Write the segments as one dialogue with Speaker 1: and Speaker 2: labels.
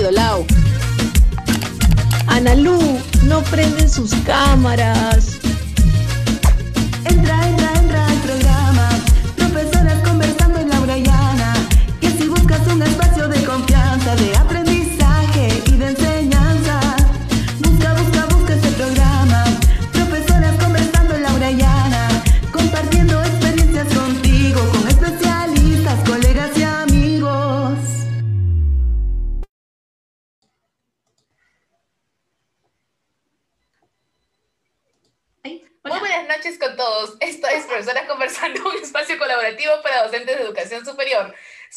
Speaker 1: aprendido, Lau.
Speaker 2: No prenden sus cámaras.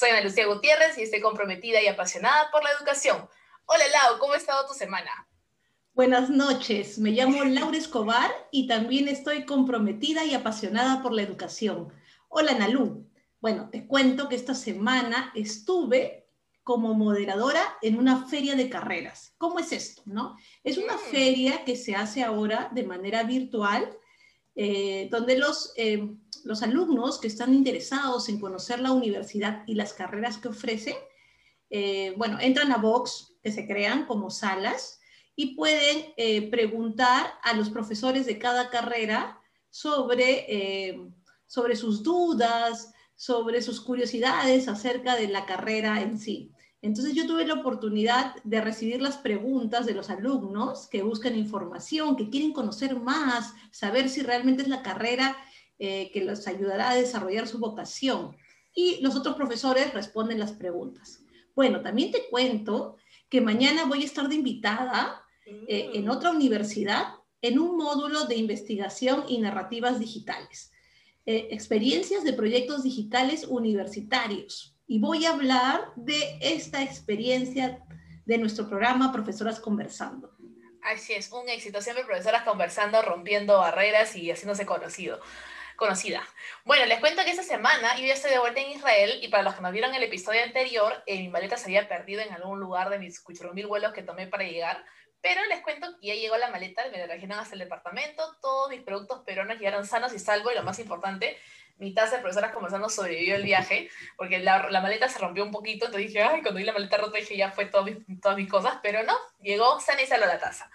Speaker 3: Soy Ana Lucía Gutiérrez y estoy comprometida y apasionada por la educación. Hola Lau, ¿cómo ha estado tu semana?
Speaker 2: Buenas noches, me llamo Laura Escobar y también estoy comprometida y apasionada por la educación. Hola Nalú. Bueno, te cuento que esta semana estuve como moderadora en una feria de carreras. ¿Cómo es esto? No? Es una
Speaker 3: Mm.
Speaker 2: feria que se hace ahora de manera virtual, eh, donde los, eh, los alumnos que están interesados en conocer la universidad y las carreras que ofrece, eh, bueno, entran a Vox, que se crean como salas, y pueden eh, preguntar a los profesores de cada carrera sobre, eh, sobre sus dudas, sobre sus curiosidades acerca de la carrera en sí. Entonces yo tuve la oportunidad de recibir las preguntas de los alumnos que buscan información, que quieren conocer más, saber si realmente es la carrera eh, que los ayudará a desarrollar su vocación. Y los otros profesores responden las preguntas. Bueno, también te cuento que mañana voy a estar de invitada eh, en otra universidad en un módulo de investigación y narrativas digitales. Eh, experiencias de proyectos digitales universitarios. Y voy a hablar de esta experiencia de nuestro programa Profesoras Conversando.
Speaker 3: Así es, un éxito. Siempre profesoras conversando, rompiendo barreras y haciéndose conocido, conocida. Bueno, les cuento que esta semana yo ya estoy de vuelta en Israel y para los que no vieron el episodio anterior, eh, mi maleta se había perdido en algún lugar de mis mil vuelos que tomé para llegar. Pero les cuento que ya llegó la maleta, me la trajeron hasta el departamento, todos mis productos peruanos llegaron sanos y salvo y lo más importante, mi taza de profesoras conversando sobrevivió el viaje, porque la, maleta se rompió un poquito, entonces dije, ay, cuando vi la maleta rota dije, ya fue todo mis, todas mis cosas, pero no, llegó sana y salva la taza.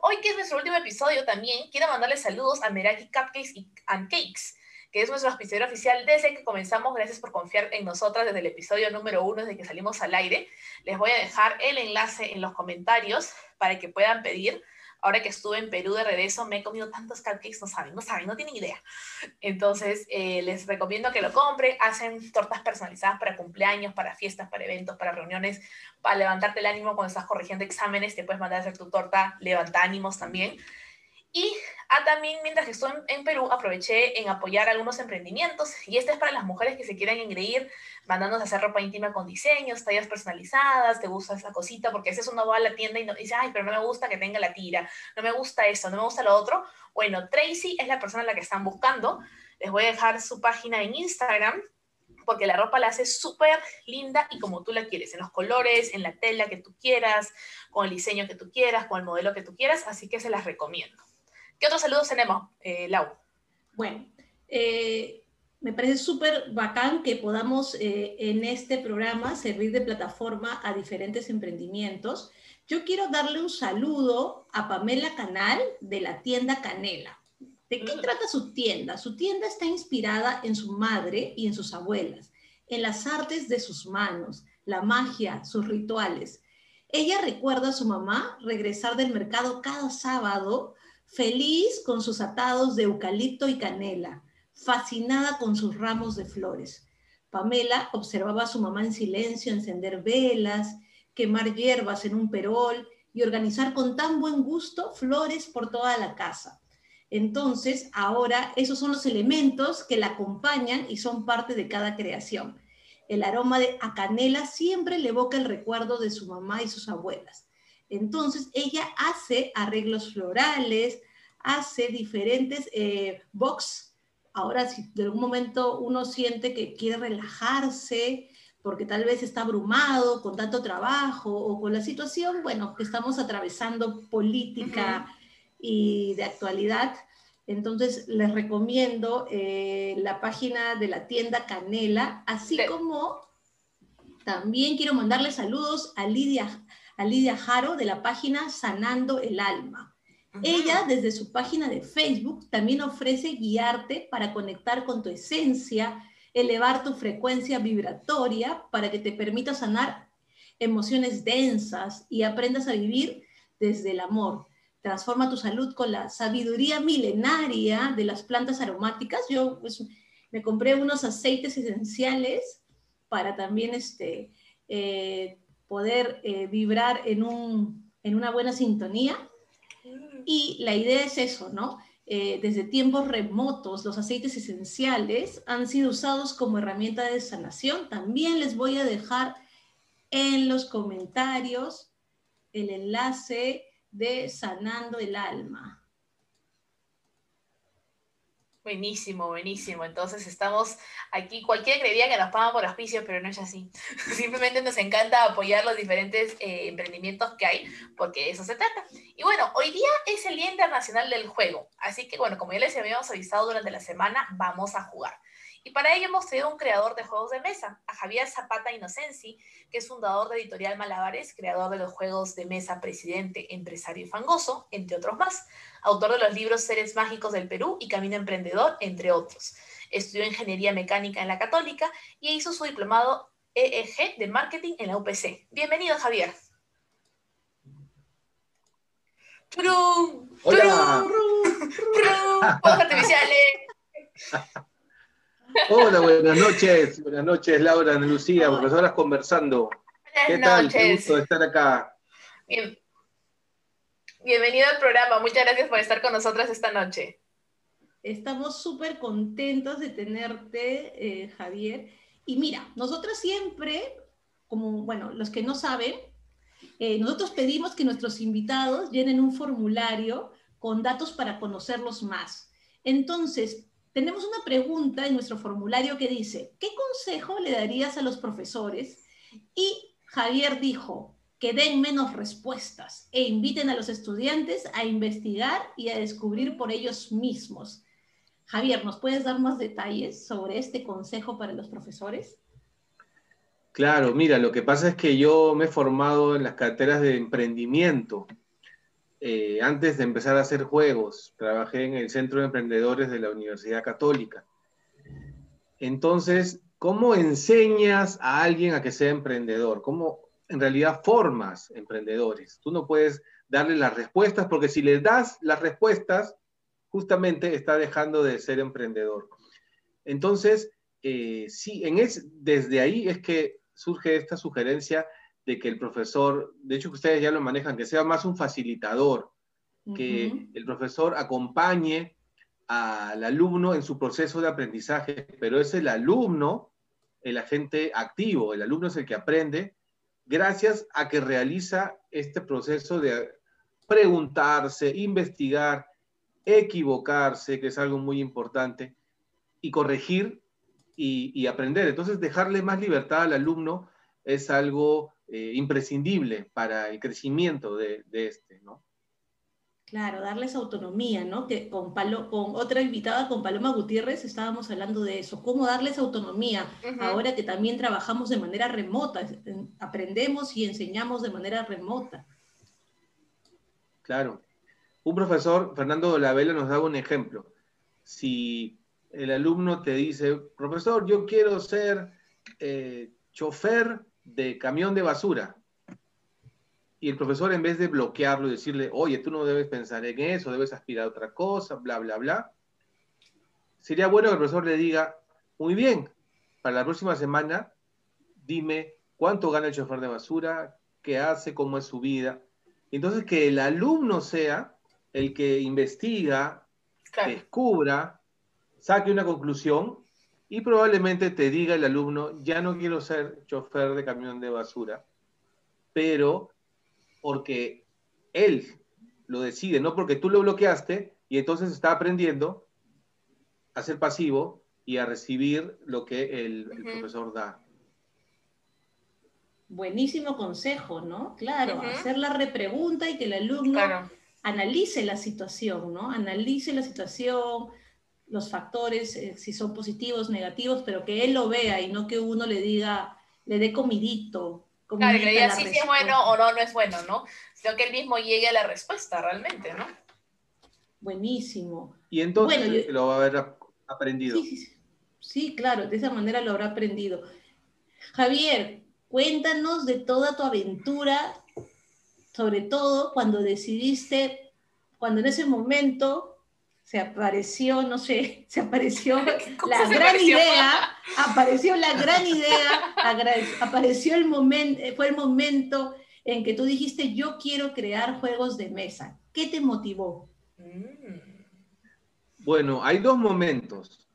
Speaker 3: Hoy, que es nuestro último episodio, también quiero mandarles saludos a Meraki Cupcakes y and Cakes, que es nuestro auspiciador oficial desde que comenzamos. Gracias por confiar en nosotras desde el episodio número uno, desde que salimos al aire. Les voy a dejar el enlace en los comentarios para que puedan pedir. Ahora que estuve en Perú de regreso, me he comido tantos cupcakes, no saben, no saben, no tienen idea. Entonces, eh, les recomiendo que lo compren. Hacen tortas personalizadas para cumpleaños, para fiestas, para eventos, para reuniones, para levantarte el ánimo cuando estás corrigiendo exámenes. Te puedes mandar a hacer tu torta, levanta ánimos también. Y ah, también mientras que estuve en, Perú aproveché en apoyar algunos emprendimientos y este es para las mujeres que se quieran engreír mandándonos a hacer ropa íntima con diseños, tallas personalizadas, te gusta esa cosita porque a veces uno va a la tienda y dice, ay, pero no me gusta que tenga la tira, no me gusta eso, no me gusta lo otro. Bueno, Tracy es la persona a la que están buscando. Les voy a dejar su página en Instagram porque la ropa la hace súper linda y como tú la quieres, en los colores, en la tela que tú quieras, con el diseño que tú quieras, con el modelo que tú quieras, así que se las recomiendo. ¿Qué otros saludos tenemos, eh, Lau?
Speaker 2: Bueno, eh, me parece súper bacán que podamos eh, en este programa servir de plataforma a diferentes emprendimientos. Yo quiero darle un saludo a Pamela Canal de la tienda Canela. ¿De qué mm. trata su tienda? Su tienda está inspirada en su madre y en sus abuelas, en las artes de sus manos, la magia, sus rituales. Ella recuerda a su mamá regresar del mercado cada sábado feliz con sus atados de eucalipto y canela, fascinada con sus ramos de flores. Pamela observaba a su mamá en silencio encender velas, quemar hierbas en un perol y organizar con tan buen gusto flores por toda la casa. Entonces, ahora esos son los elementos que la acompañan y son parte de cada creación. El aroma de a canela siempre le evoca el recuerdo de su mamá y sus abuelas. Entonces, ella hace arreglos florales, hace diferentes eh, box. Ahora, si de algún momento uno siente que quiere relajarse, porque tal vez está abrumado con tanto trabajo o con la situación, bueno, que estamos atravesando política y de actualidad, entonces les recomiendo eh, la página de la tienda Canela, así como también quiero mandarle saludos a Lidia a Lidia Jaro de la página Sanando el Alma. Ella, desde su página de Facebook, también ofrece guiarte para conectar con tu esencia, elevar tu frecuencia vibratoria para que te permita sanar emociones densas y aprendas a vivir desde el amor. Transforma tu salud con la sabiduría milenaria de las plantas aromáticas. Yo pues, me compré unos aceites esenciales para también este, eh, poder eh, vibrar en, un, en una buena sintonía. Y la idea es eso, ¿no? Eh, desde tiempos remotos, los aceites esenciales han sido usados como herramienta de sanación. También les voy a dejar en los comentarios el enlace de Sanando el Alma.
Speaker 3: Buenísimo, buenísimo. Entonces estamos aquí, cualquiera creería que nos pagan por auspicios, pero no es así. Simplemente nos encanta apoyar los diferentes eh, emprendimientos que hay, porque eso se trata. Y bueno, hoy día es el Día Internacional del Juego, así que bueno, como ya les habíamos avisado durante la semana, vamos a jugar. Y para ello hemos tenido un creador de juegos de mesa, a Javier Zapata Inocensi, que es fundador de Editorial Malabares, creador de los juegos de mesa Presidente, Empresario y Fangoso, entre otros más, autor de los libros Seres Mágicos del Perú y Camino Emprendedor, entre otros. Estudió Ingeniería Mecánica en la Católica y hizo su diplomado EEG de Marketing en la UPC. Bienvenido, Javier.
Speaker 4: Hola.
Speaker 3: artificiales.
Speaker 4: Hola, buenas noches. Buenas noches, Laura, Ana Lucía, profesoras conversando. ¿Qué tal? Qué gusto estar acá.
Speaker 3: Bienvenido al programa. Muchas gracias por estar con nosotras esta noche.
Speaker 2: Estamos súper contentos de tenerte, eh, Javier. Y mira, nosotros siempre, como, bueno, los que no saben, eh, nosotros pedimos que nuestros invitados llenen un formulario con datos para conocerlos más. Entonces, tenemos una pregunta en nuestro formulario que dice, ¿qué consejo le darías a los profesores? Y Javier dijo, que den menos respuestas e inviten a los estudiantes a investigar y a descubrir por ellos mismos. Javier, ¿nos puedes dar más detalles sobre este consejo para los profesores?
Speaker 4: Claro, mira, lo que pasa es que yo me he formado en las carteras de emprendimiento eh, antes de empezar a hacer juegos, trabajé en el Centro de Emprendedores de la Universidad Católica. Entonces, ¿cómo enseñas a alguien a que sea emprendedor? ¿Cómo en realidad formas emprendedores? Tú no puedes darle las respuestas porque si le das las respuestas, justamente está dejando de ser emprendedor. Entonces, eh, sí, desde ahí es que surge esta sugerencia de que el profesor, de hecho que ustedes ya lo manejan, que sea más un facilitador, que el profesor acompañe al alumno en su proceso de aprendizaje, pero es el alumno el agente activo, el alumno es el que aprende gracias a que realiza este proceso de preguntarse, investigar, equivocarse, que es algo muy importante, y corregir y, aprender. Entonces, dejarle más libertad al alumno es algo eh, imprescindible para el crecimiento de, de este, ¿no?
Speaker 2: Claro, darles autonomía, ¿no? Que con, Palo, con otra invitada, con Paloma Gutiérrez, estábamos hablando de eso, cómo darles autonomía, ahora que también trabajamos de manera remota, aprendemos y enseñamos de manera remota.
Speaker 4: Claro. Un profesor, Fernando Lavela, nos daba un ejemplo. Si el alumno te dice, profesor, yo quiero ser eh, chofer de camión de basura, y el profesor en vez de bloquearlo y decirle, oye, tú no debes pensar en eso, debes aspirar a otra cosa, bla, bla, bla, sería bueno que el profesor le diga, muy bien, para la próxima semana, dime cuánto gana el chofer de basura, qué hace, cómo es su vida. Entonces, que el alumno sea el que investiga, descubra, saque una conclusión y probablemente te diga el alumno, ya no quiero ser chofer de camión de basura, pero porque él lo decide, no porque tú lo bloqueaste y entonces está aprendiendo a ser pasivo y a recibir lo que el, profesor da.
Speaker 2: Buenísimo consejo, ¿no? Claro, hacer la repregunta y que el alumno analice la situación, ¿no? Analice la situación, los factores, eh, si son positivos, negativos, pero que él lo vea y no que uno le diga, le dé comidito,
Speaker 3: Claro, que diga sí, si es bueno o no, no es bueno, ¿no? Sino que él mismo llegue a la respuesta realmente, ¿no?
Speaker 2: Buenísimo.
Speaker 4: Y entonces lo va a haber aprendido.
Speaker 2: Sí, sí, sí, claro, de esa manera lo habrá aprendido. Javier, cuéntanos de toda tu aventura, sobre todo cuando decidiste, cuando en ese momento se apareció, no sé, se apareció la gran idea, apareció la gran idea, apareció el momento, fue el momento en que tú dijiste, yo quiero crear juegos de mesa. ¿Qué te motivó? Mm.
Speaker 4: Bueno, hay dos momentos.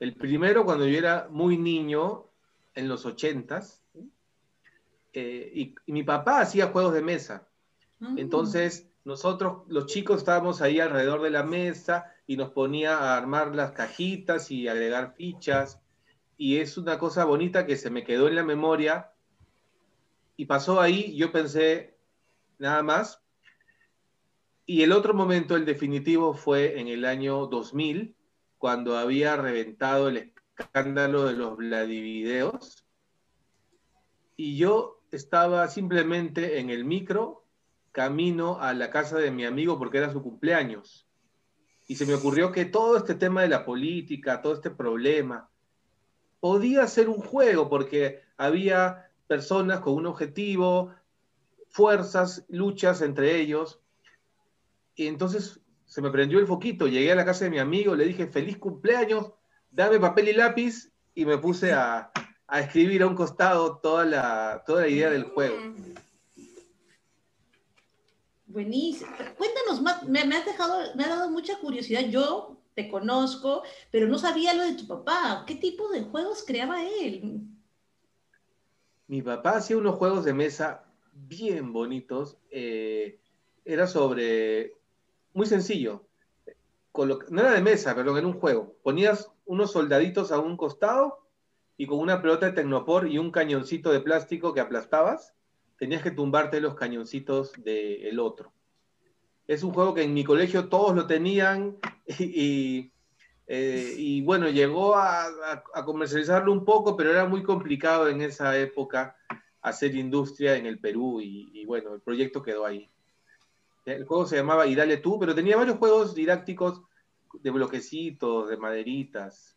Speaker 4: El primero, cuando yo era muy niño, en los ochentas, eh, y, mi papá hacía juegos de mesa. Ah. Entonces, nosotros, los chicos, estábamos ahí alrededor de la mesa y nos ponía a armar las cajitas y agregar fichas. Y es una cosa bonita que se me quedó en la memoria. Y pasó ahí, yo pensé nada más. Y el otro momento, el definitivo, fue en el año 2000, cuando había reventado el escándalo de los Vladivideos. Y yo estaba simplemente en el micro camino a la casa de mi amigo porque era su cumpleaños. Y se me ocurrió que todo este tema de la política, todo este problema, podía ser un juego porque había personas con un objetivo, fuerzas, luchas entre ellos. Y entonces se me prendió el foquito, llegué a la casa de mi amigo, le dije, feliz cumpleaños, dame papel y lápiz y me puse a, a escribir a un costado toda la, toda la idea del juego.
Speaker 2: Buenísimo. Cuéntanos más, me, has dejado, me ha dado mucha curiosidad. Yo te conozco, pero no sabía lo de tu papá. ¿Qué tipo de juegos creaba él?
Speaker 4: Mi papá hacía unos juegos de mesa bien bonitos. Eh, era sobre, muy sencillo. no era de mesa, perdón, era un juego. Ponías unos soldaditos a un costado y con una pelota de tecnopor y un cañoncito de plástico que aplastabas tenías que tumbarte los cañoncitos del otro. Es un juego que en mi colegio todos lo tenían y, eh, bueno, llegó a, comercializarlo un poco, pero era muy complicado en esa época hacer industria en el Perú y, bueno, el proyecto quedó ahí. El juego se llamaba Y Dale Tú, pero tenía varios juegos didácticos de bloquecitos, de maderitas,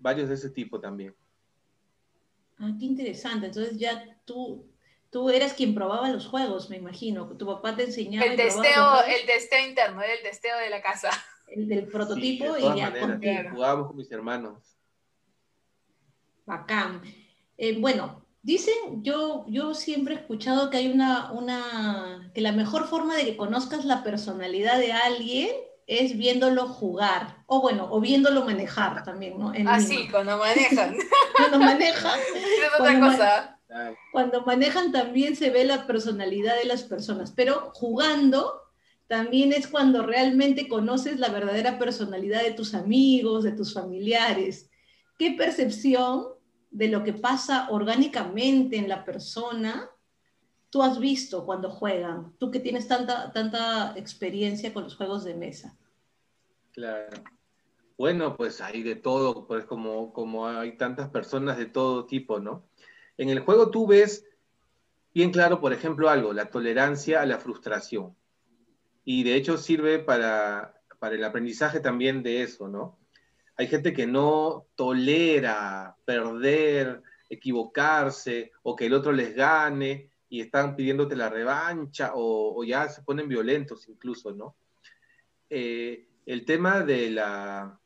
Speaker 4: varios de ese tipo también.
Speaker 2: Ah, qué interesante. Entonces ya tú tú eras quien probaba los juegos, me imagino. Tu papá te enseñaba.
Speaker 3: El testeo, el testeo interno, era el testeo de la casa.
Speaker 2: El del prototipo y ya
Speaker 4: Jugábamos con mis hermanos.
Speaker 2: Bacán. Eh, bueno, Dicen, yo, yo siempre he escuchado que hay una, una, que la mejor forma de que conozcas la personalidad de alguien es viéndolo jugar, o bueno, o viéndolo manejar también, ¿no? En
Speaker 3: Ah,
Speaker 2: Lima.
Speaker 3: sí, cuando manejan.
Speaker 2: Cuando manejan,
Speaker 3: es otra cosa.
Speaker 4: Claro.
Speaker 2: cuando manejan también se ve la personalidad de las personas, pero jugando también es cuando realmente conoces la verdadera personalidad de tus amigos, de tus familiares. ¿Qué percepción de lo que pasa orgánicamente en la persona tú has visto cuando juegan? Tú que tienes tanta, tanta experiencia con los juegos de mesa.
Speaker 4: Claro. Bueno, pues hay de todo, pues como, como hay tantas personas de todo tipo, ¿no? En el juego tú ves bien claro, por ejemplo, algo, la tolerancia a la frustración. Y de hecho sirve para, para el aprendizaje también de eso, ¿no? Hay gente que no tolera perder, equivocarse, o que el otro les gane y están pidiéndote la revancha, o, ya se ponen violentos incluso, ¿no? Eh, el tema de la,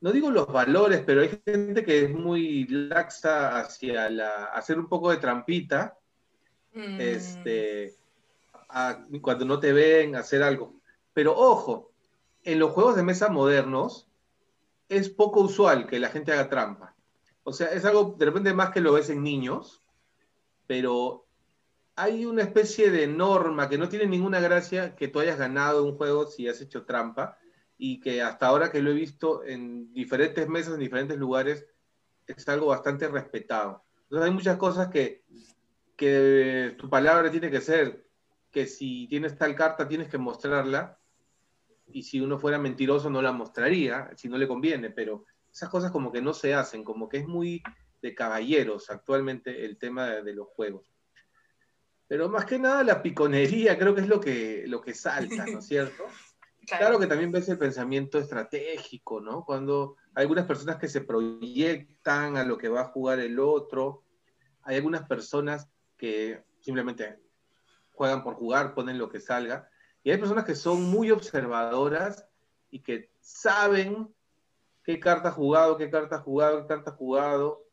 Speaker 4: no digo los valores, pero hay gente que es muy laxa hacia la, hacer un poco de trampita,
Speaker 3: Mm,
Speaker 4: este, a- cuando no te ven hacer algo. Pero ojo, en los juegos de mesa modernos es poco usual que la gente haga trampa. O sea, es algo de repente más que lo ves en niños, pero hay una especie de norma que no tiene ninguna gracia que tú hayas ganado un juego si has hecho trampa y que hasta ahora que lo he visto en diferentes mesas, en diferentes lugares, es algo bastante respetado. Entonces hay muchas cosas que, que tu palabra tiene que ser que si tienes tal carta tienes que mostrarla y si uno fuera mentiroso no la mostraría, si no le conviene, pero esas cosas como que no se hacen, como que es muy de caballeros actualmente el tema de, los juegos. Pero más que nada la piconería creo que es lo que, lo que salta, ¿no es cierto? Claro que también ves el pensamiento estratégico, ¿no? Cuando hay algunas personas que se proyectan a lo que va a jugar el otro, hay algunas personas que simplemente juegan por jugar, ponen lo que salga, y hay personas que son muy observadoras y que saben qué carta ha jugado, qué carta ha jugado, qué carta ha jugado,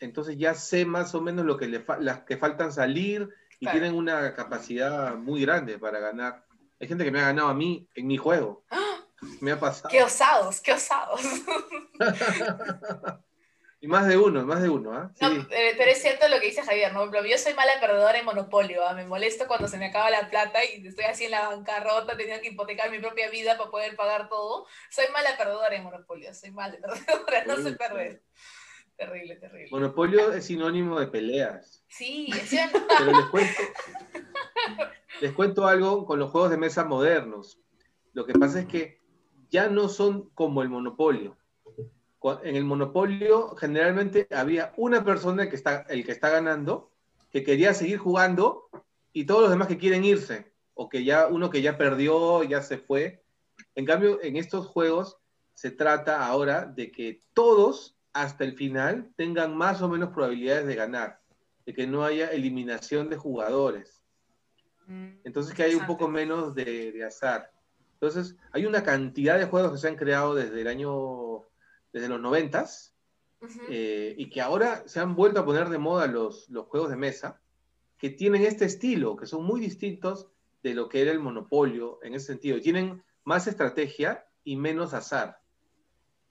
Speaker 4: entonces ya sé más o menos lo que le fa- las que faltan salir y
Speaker 3: Claro.
Speaker 4: tienen una capacidad muy grande para ganar. Hay gente que me ha ganado a mí en mi juego. Me ha pasado.
Speaker 3: Qué osados, qué osados.
Speaker 4: Y más de uno, más de uno, ¿ah?
Speaker 3: No,
Speaker 4: Sí.
Speaker 3: eh, pero es cierto lo que dice Javier, ¿no? Yo soy mala perdedora en Monopolio, ¿ah? me molesto cuando se me acaba la plata y estoy así en la bancarrota, tenía que hipotecar mi propia vida para poder pagar todo. Soy mala perdedora en Monopolio, soy mala perdedora, no sé perder. Terrible, terrible.
Speaker 4: Monopolio es sinónimo de peleas.
Speaker 3: Sí, ¿sí o no?
Speaker 4: Pero les cuento, les cuento algo con los juegos de mesa modernos. Lo que pasa es que ya no son como el Monopolio. En el Monopolio generalmente había una persona que está, el que está ganando, que quería seguir jugando y todos los demás que quieren irse, o que ya uno que ya perdió, ya se fue. En cambio, en estos juegos se trata ahora de que todos hasta el final tengan más o menos probabilidades de ganar, de que no haya eliminación de jugadores.
Speaker 3: Mm,
Speaker 4: Entonces que hay un poco menos de, de azar. Entonces hay una cantidad de juegos que se han creado desde el año, desde los noventas, eh, y que ahora se han vuelto a poner de moda los, los juegos de mesa, que tienen este estilo, que son muy distintos de lo que era el monopolio en ese sentido. Tienen más estrategia y menos azar.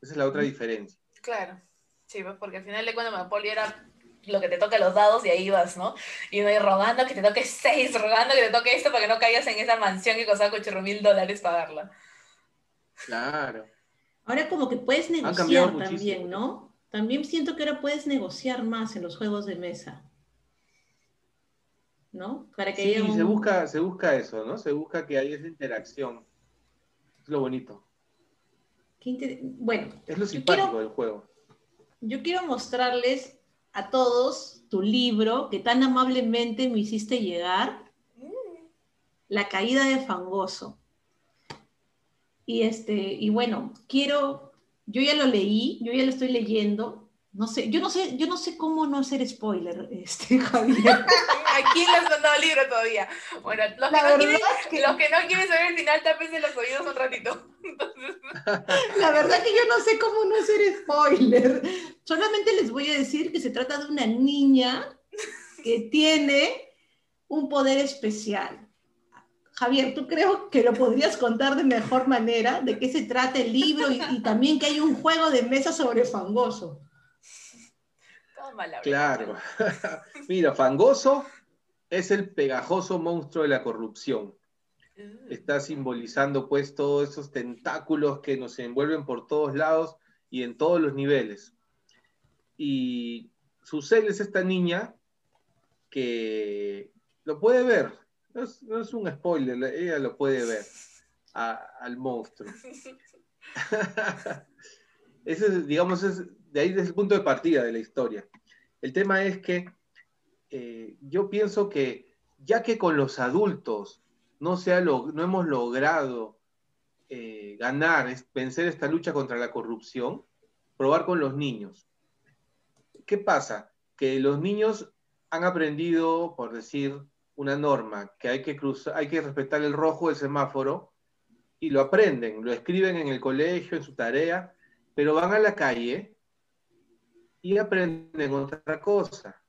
Speaker 4: Esa es la otra diferencia.
Speaker 3: Claro, sí, pues, porque al final de cuentas Monopoly era lo que te toca los dados y ahí vas, ¿no? Y no ir rogando que te toque seis, rogando que te toque esto para que no caigas en esa mansión que costaba 8 mil dólares pagarla.
Speaker 4: Claro.
Speaker 2: Ahora como que puedes negociar
Speaker 4: muchísimo.
Speaker 2: también, ¿no? También siento que ahora puedes negociar más en los juegos de mesa. ¿No? Para que
Speaker 4: Sí,
Speaker 2: haya
Speaker 4: se busca, se busca eso, ¿no? Se busca que haya esa interacción. Es lo bonito.
Speaker 2: qué inter- Bueno,
Speaker 4: Es lo simpático
Speaker 2: quiero-
Speaker 4: del juego.
Speaker 2: Yo quiero mostrarles a todos tu libro que tan amablemente me hiciste llegar, La caída de Fangoso. Y este, y bueno, quiero, yo ya lo leí, yo ya lo estoy leyendo, No sé, yo no sé, yo no sé cómo no hacer spoiler, este, Javier.
Speaker 3: ¿A quién le has mandado el libro todavía? Bueno, los que, no quieren, los que no quieren saber el final, tápense los oídos un ratito.
Speaker 2: La verdad que yo no sé cómo no hacer spoiler. Solamente les voy a decir que se trata de una niña que tiene un poder especial. Javier, ¿tú creo que lo podrías contar de mejor manera? ¿De qué se trata el libro? Y, y también que hay un juego de mesa sobre Fangoso.
Speaker 4: Claro. Mira, Fangoso es el pegajoso monstruo de la corrupción. Mm. Está simbolizando pues todos esos tentáculos que nos envuelven por todos lados y en todos los niveles. Y Susel es esta niña que lo puede ver, no es, un spoiler, ella lo puede ver al monstruo. Ese, digamos, es, de ahí es el punto de partida de la historia. El tema es que eh, yo pienso que ya que con los adultos no, no hemos logrado eh, ganar, vencer esta lucha contra la corrupción, probar con los niños. ¿Qué pasa? Que los niños han aprendido, por decir una norma, que hay que, cruzar, hay que respetar el rojo del semáforo, y lo aprenden, lo escriben en el colegio, en su tarea, pero van a la calle y aprenden otra cosa.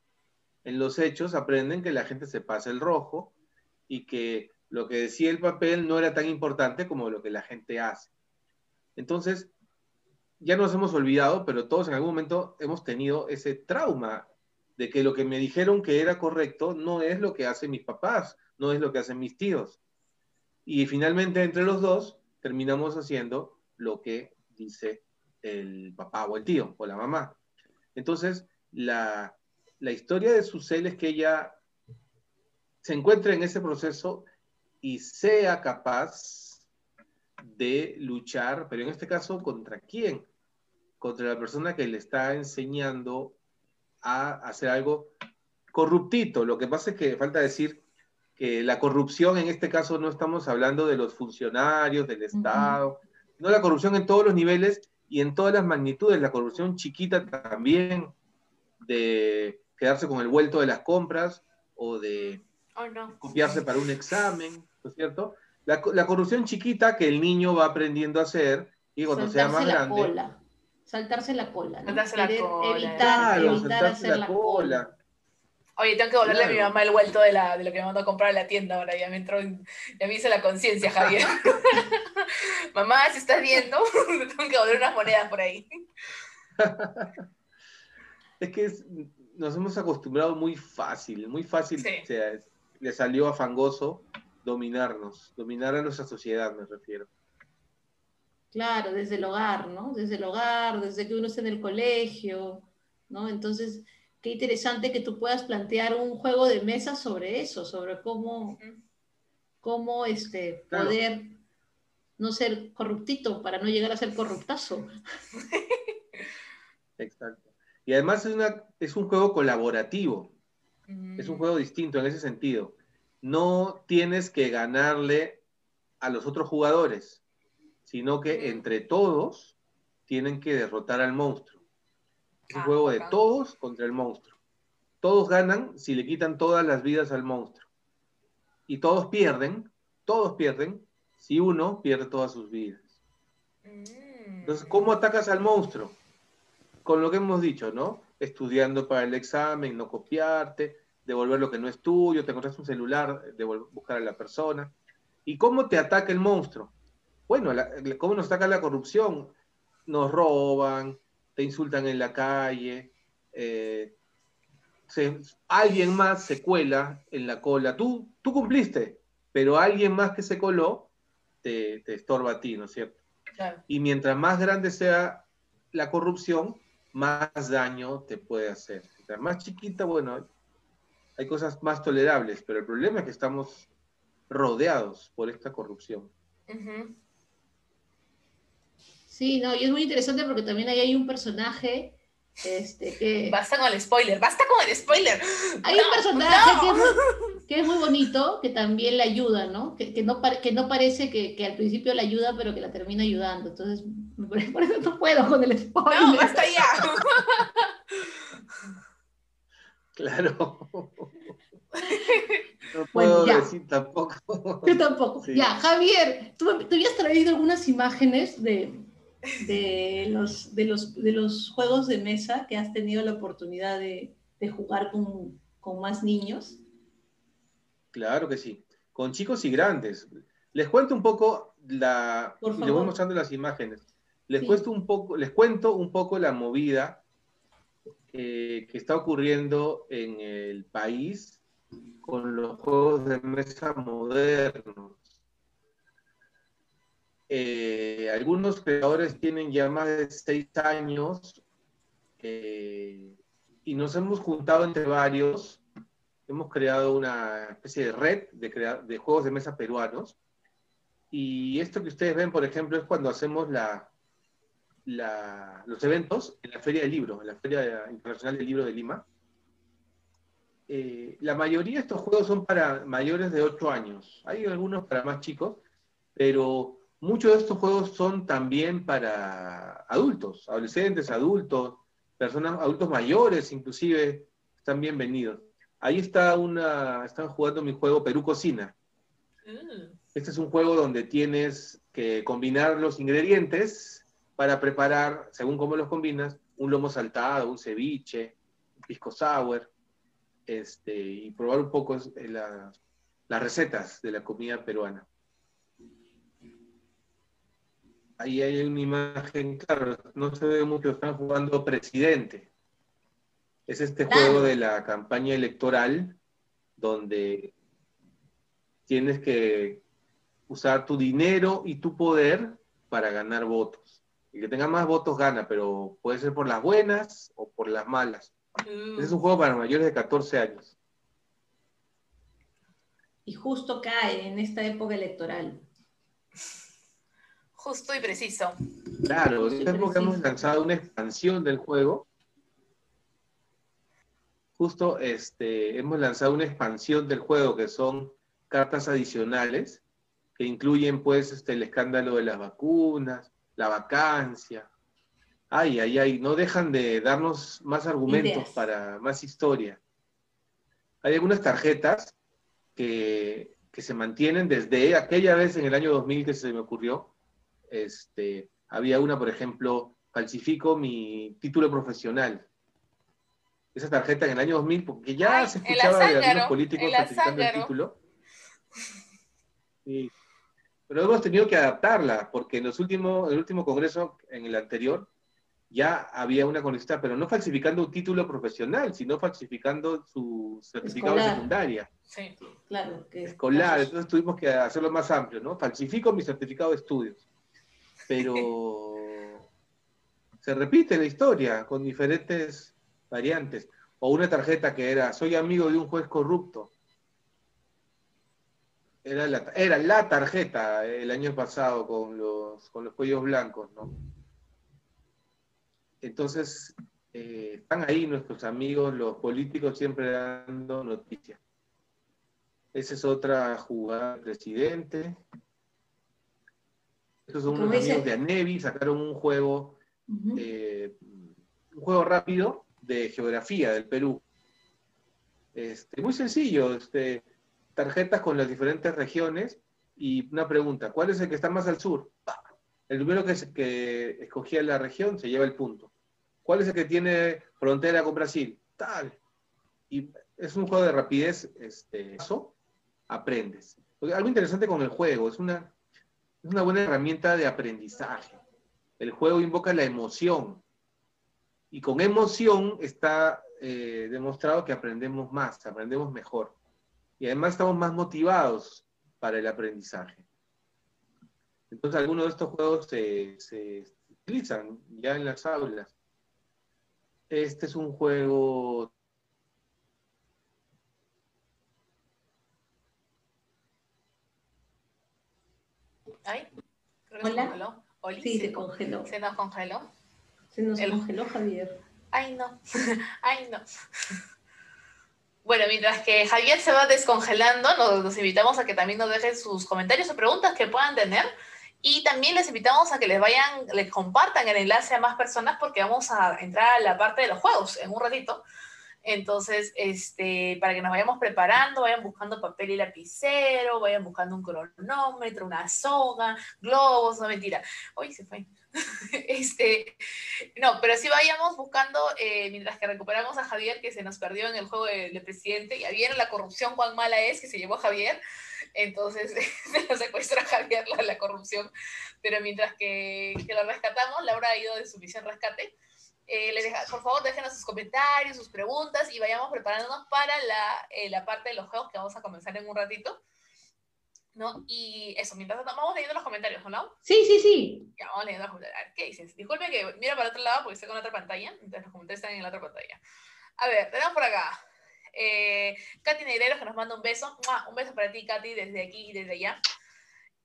Speaker 4: En los hechos aprenden que la gente se pasa el rojo y que lo que decía el papel no era tan importante como lo que la gente hace. Entonces, ya nos hemos olvidado, pero todos en algún momento hemos tenido ese trauma de que lo que me dijeron que era correcto no es lo que hacen mis papás, no es lo que hacen mis tíos. Y finalmente entre los dos terminamos haciendo lo que dice el papá o el tío o la mamá. Entonces, la, historia de Susel es que ella se encuentre en ese proceso y sea capaz de luchar, pero en este caso, ¿contra quién? Contra la persona que le está enseñando a hacer algo corruptito. Lo que pasa es que falta decir que la corrupción, en este caso, no estamos hablando de los funcionarios, del Estado, no la corrupción en todos los niveles y en todas las magnitudes, la corrupción chiquita también, de quedarse con el vuelto de las compras o de copiarse para un examen, ¿no es cierto? La, corrupción chiquita que el niño va aprendiendo a hacer y cuando sea más grande...
Speaker 2: Saltarse la cola.
Speaker 3: Saltarse la cola.
Speaker 2: Evitar, evitar hacer la, cola.
Speaker 3: Oye, tengo que volverle a mi mamá el vuelto de, la, de lo que me mandó a comprar a la tienda ahora. Ya me entró, ya me hice la conciencia, Javier. mamá, si estás viendo, tengo que volver unas monedas por ahí.
Speaker 4: es que nos hemos acostumbrado muy fácil, muy fácil. le salió a Fangoso dominarnos, dominar a nuestra sociedad, me refiero.
Speaker 2: Claro, desde el hogar, ¿no? Desde el hogar, desde que uno está en el colegio, ¿no? Entonces, qué interesante que tú puedas plantear un juego de mesa sobre eso, sobre cómo, cómo este, poder no ser corruptito para no llegar a ser corruptazo.
Speaker 4: Exacto. Y además es, una, es un juego colaborativo, es un juego distinto en ese sentido. No tienes que ganarle a los otros jugadores, sino que entre todos tienen que derrotar al monstruo. Es un ah, juego de todos contra el monstruo. Todos ganan si le quitan todas las vidas al monstruo. Y todos pierden, todos pierden si uno pierde todas sus vidas. Entonces, ¿cómo atacas al monstruo? Con lo que hemos dicho, ¿no? Estudiando para el examen, no copiarte, devolver lo que no es tuyo, te encuentras un celular, buscar a la persona. ¿Y cómo te ataca el monstruo? Bueno, ¿cómo nos ataca la corrupción? Nos roban, te insultan en la calle, eh, alguien más se cuela en la cola. Tú, tú cumpliste, pero alguien más que se coló te, estorba a ti, ¿no es cierto? Y mientras más grande sea la corrupción, más daño te puede hacer. Mientras más chiquita, bueno, hay cosas más tolerables, pero el problema es que estamos rodeados por esta corrupción.
Speaker 2: Sí, no, y es muy interesante porque también ahí hay un personaje este, que...
Speaker 3: Basta con el spoiler, basta con el spoiler.
Speaker 2: Hay un personaje que, es muy, bonito, que también le ayuda, ¿no? Que, no, que no parece que, al principio le ayuda, pero que la termina ayudando. Entonces, por eso no puedo con el spoiler.
Speaker 3: No, basta ya.
Speaker 4: Claro. No puedo decir tampoco.
Speaker 2: Yo tampoco. Ya, Javier, ¿tú, ¿tú habías traído algunas imágenes de, de, los, de, los, de los juegos de mesa que has tenido la oportunidad de, de jugar con, con más niños?
Speaker 4: Claro que sí, con chicos y grandes. Les cuento un poco la. Les voy mostrando las imágenes. Les, cuento un poco, les cuento un poco la movida eh, que está ocurriendo en el país con los juegos de mesa modernos. Eh, algunos creadores tienen ya más de seis años eh, y nos hemos juntado entre varios. Hemos creado una especie de red de, de juegos de mesa peruanos. Y esto que ustedes ven, por ejemplo, es cuando hacemos la, los eventos en la Feria del Libro, en la Feria Internacional del Libro de Lima. Eh, la mayoría de estos juegos son para mayores de 8 años. Hay algunos para más chicos, pero muchos de estos juegos son también para adultos, adolescentes, adultos, personas, adultos mayores inclusive, están bienvenidos. Ahí está una, están jugando mi juego Perú Cocina. Mm. Este es un juego donde tienes que combinar los ingredientes para preparar, según cómo los combinas, un lomo saltado, un ceviche, un pisco sour, este, y probar un poco eh, las recetas de la comida peruana. Ahí hay una imagen, claro, no se ve mucho, están jugando presidente. Es este juego de la campaña electoral donde tienes que usar tu dinero y tu poder para ganar votos. El que tenga más votos gana, pero puede ser por las buenas o por las malas. Mm. Es un juego para mayores de 14 años.
Speaker 2: Y justo cae en esta época electoral.
Speaker 3: Justo y preciso.
Speaker 4: Claro, esta época hemos lanzado una expansión del juego. Justo este, hemos lanzado una expansión del juego que son cartas adicionales que incluyen pues este, el escándalo de las vacunas, la vacancia. Ay, ay, ay, no dejan de darnos más argumentos para más historia. Hay algunas tarjetas que, se mantienen desde aquella vez en el año 2000 que se me ocurrió. Este, había una, por ejemplo, falsifico mi título profesional. Esa tarjeta en el año 2000, porque ya se escuchaba de algunos políticos falsificando el título. Sí pero hemos tenido que adaptarla, porque en los últimos, el último congreso, en el anterior, ya había una congresista, pero no falsificando un título profesional, sino falsificando su certificado de secundaria.
Speaker 2: Sí, claro.
Speaker 4: Escolar, entonces tuvimos que hacerlo más amplio, ¿no? Falsifico mi certificado de estudios. Pero se repite la historia con diferentes variantes. O una tarjeta que era, soy amigo de un juez corrupto. Era la, tarjeta el año pasado con los, con los cuellos blancos, ¿no? Entonces, eh, están ahí nuestros amigos, los políticos siempre dando noticias. Esa es otra jugada del presidente. Estos son unos amigos de Anevi, sacaron un juego, eh, un juego rápido de geografía del Perú. Este, muy sencillo, este, tarjetas con las diferentes regiones y una pregunta, ¿cuál es el que está más al sur? El primero que, que escogía la región se lleva el punto. ¿Cuál es el que tiene frontera con Brasil? Tal. Y es un juego de rapidez, este, eso aprendes. algo interesante con el juego, es una, es una buena herramienta de aprendizaje. El juego invoca la emoción. Y con emoción está eh, demostrado que aprendemos más, aprendemos mejor y además estamos más motivados para el aprendizaje. Entonces algunos de estos juegos se, utilizan ya en las aulas. Este es un juego
Speaker 2: creo que se congeló. sí, se, congeló.
Speaker 3: Se nos congeló.
Speaker 2: Se nos congeló, Javier.
Speaker 3: Ay, no. Ay, no. Bueno, mientras que Javier se va descongelando, nos, invitamos a que también nos dejen sus comentarios o preguntas que puedan tener. Y también les invitamos a que les vayan, les compartan el enlace a más personas porque vamos a entrar a la parte de los juegos en un ratito. Entonces, este, para que nos vayamos preparando, vayan buscando papel y lapicero, vayan buscando un cronómetro, una soga, globos, no mentira. Hoy se fue. este, no, pero sí vayamos buscando, eh, mientras que recuperamos a Javier, que se nos perdió en el juego del presidente, ya vieron la corrupción cuán mala es que se llevó a Javier, entonces se nos secuestra a Javier la, la corrupción, pero mientras que, que, lo rescatamos, Laura ha ido de su misión rescate. Eh, les deja, por favor, déjenos sus comentarios, sus preguntas y vayamos preparándonos para la, eh, la parte de los juegos que vamos a comenzar en un ratito. ¿no? Y eso, mientras vamos leyendo los comentarios, ¿no?
Speaker 2: Sí, sí, sí.
Speaker 3: Ya, vamos leyendo los comentarios. ¿Qué dices? Disculpe que mira para otro lado porque estoy con otra pantalla, entonces los comentarios están en la otra pantalla. A ver, tenemos por acá. Eh, Katy Negreros que nos manda un beso. Un beso para ti, Katy, desde aquí y desde allá.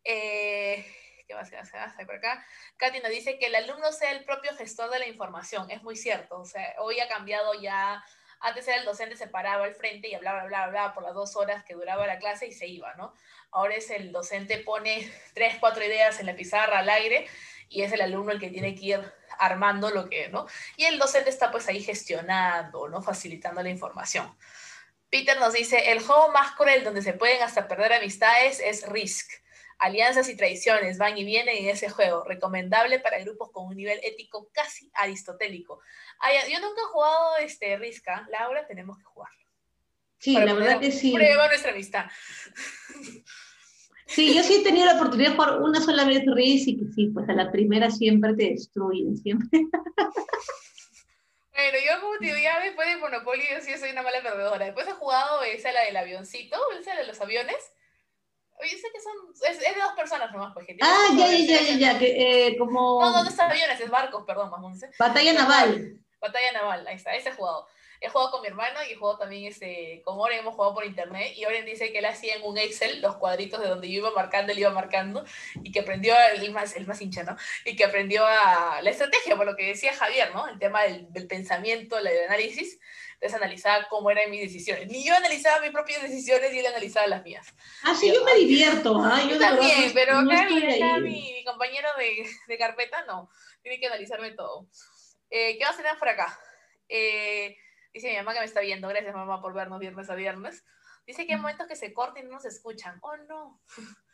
Speaker 3: Eh, ¿Qué más? ¿Qué más? ¿Qué por acá. Katy nos dice que el alumno sea el propio gestor de la información. Es muy cierto. O sea, hoy ha cambiado ya antes era el docente se paraba al frente y hablaba, hablaba, hablaba por las dos horas que duraba la clase y se iba, ¿no? Ahora es el docente pone tres, cuatro ideas en la pizarra al aire y es el alumno el que tiene que ir armando lo que, ¿no? Y el docente está pues ahí gestionando, ¿no? Facilitando la información. Peter nos dice, el juego más cruel donde se pueden hasta perder amistades es Risk. Alianzas y traiciones van y vienen en ese juego. Recomendable para grupos con un nivel ético casi aristotélico. Ay, yo nunca he jugado este Risca. Laura, tenemos que jugarlo.
Speaker 2: Sí, la verdad que sí.
Speaker 3: Prueba nuestra amistad.
Speaker 2: Sí, yo sí he tenido la oportunidad de jugar una sola vez Risk y que sí, pues a la primera siempre te destruyen, siempre.
Speaker 3: Bueno, yo como te digo, ya después de Monopoly yo sí soy una mala perdedora. Después he jugado esa la del avioncito, esa de los aviones. Oye, sé que son. Es, es de dos personas nomás, pues. Que
Speaker 2: ah, ya, ya, ya, ya, que eh, como.
Speaker 3: No, no, no es aviones, es barcos, perdón, más
Speaker 2: Batalla naval.
Speaker 3: Batalla naval, ahí está, ese he jugado. He jugado con mi hermano y he jugado también este, con Oren, hemos jugado por internet. Y Oren dice que él hacía en un Excel los cuadritos de donde yo iba marcando, él iba marcando. Y que aprendió, el más, el más hincha, ¿no? Y que aprendió a la estrategia, por lo que decía Javier, ¿no? El tema del, del pensamiento, el análisis entonces analizaba cómo eran mis decisiones. Ni yo analizaba mis propias decisiones y él analizaba las mías.
Speaker 2: Ah, sí, yo me divierto. ¿ah?
Speaker 3: Yo, también, pero acá, mi, compañero de, de, carpeta no. Tiene que analizarme todo. Eh, ¿Qué más tenemos por acá? Eh, dice mi mamá que me está viendo. Gracias, mamá, por vernos viernes a viernes. Dice que hay momentos que se cortan y no nos escuchan. Oh, no.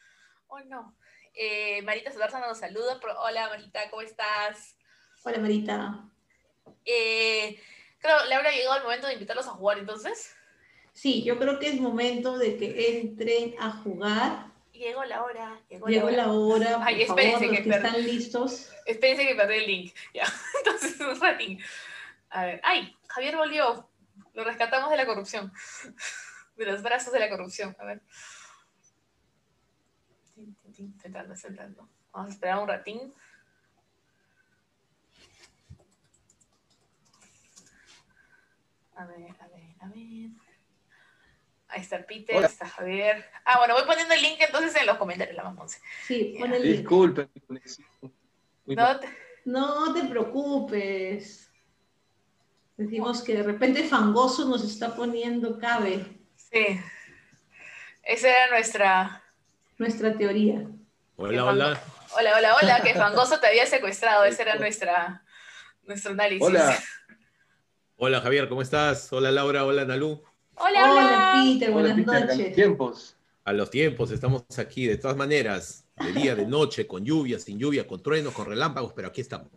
Speaker 3: Oh, no. Eh, Marita Solarza nos saluda. Hola, Marita, ¿cómo estás?
Speaker 2: Hola, Marita.
Speaker 3: Eh, Creo, ¿le habrá llegado el momento de invitarlos a jugar entonces?
Speaker 2: Sí, yo creo que es momento de que entren a jugar.
Speaker 3: Llegó la hora. Llegó,
Speaker 2: la hora. Por Ay, espérense favor, que, que están listos.
Speaker 3: Espérense que perdí el link. Ya, entonces un ratín. A ver, ay, Javier volvió. Lo rescatamos de la corrupción. De los brazos de la corrupción. A ver. Entrando, entrando. Vamos a esperar un ratín. A ver, a ver, a ver. Ahí está Peter, Hola. está Javier. Ah, bueno, voy poniendo el link entonces en los comentarios, la más
Speaker 2: Sí, pon el link.
Speaker 4: Disculpen.
Speaker 2: No te... no te preocupes. Decimos que de repente Fangoso nos está poniendo cabe.
Speaker 3: Sí. Esa era nuestra...
Speaker 2: Nuestra teoría.
Speaker 5: Hola, hola.
Speaker 3: Hola, hola, hola, que Fangoso te había secuestrado. Ese era nuestra, nuestro análisis.
Speaker 4: Hola.
Speaker 5: Hola Javier, ¿cómo estás? Hola Laura, hola Nalú.
Speaker 3: Hola,
Speaker 2: hola. Peter, buenas
Speaker 4: Hola, Peter,
Speaker 2: noches.
Speaker 4: A los tiempos.
Speaker 5: A los tiempos, estamos aquí de todas maneras, de día, de noche, con lluvia, sin lluvia, con truenos, con relámpagos, pero aquí estamos.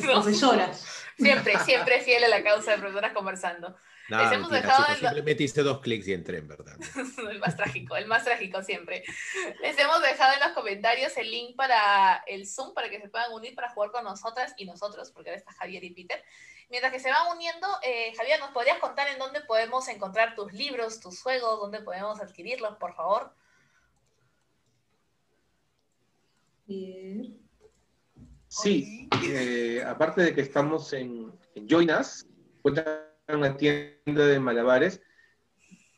Speaker 2: Profesoras.
Speaker 3: Siempre, siempre fiel a la causa de profesoras conversando.
Speaker 5: Nada,
Speaker 3: Les hemos dejado lo-
Speaker 5: simplemente hice dos clics y entré, en verdad.
Speaker 3: el más trágico, el más trágico siempre. Les hemos dejado en los comentarios el link para el Zoom para que se puedan unir para jugar con nosotras y nosotros, porque ahora está Javier y Peter. Mientras que se van uniendo, eh, Javier, ¿nos podrías contar en dónde podemos encontrar tus libros, tus juegos, dónde podemos adquirirlos, por favor?
Speaker 2: Bien.
Speaker 4: Sí, eh, aparte de que estamos en, en Join Us, cuenta una tienda de malabares.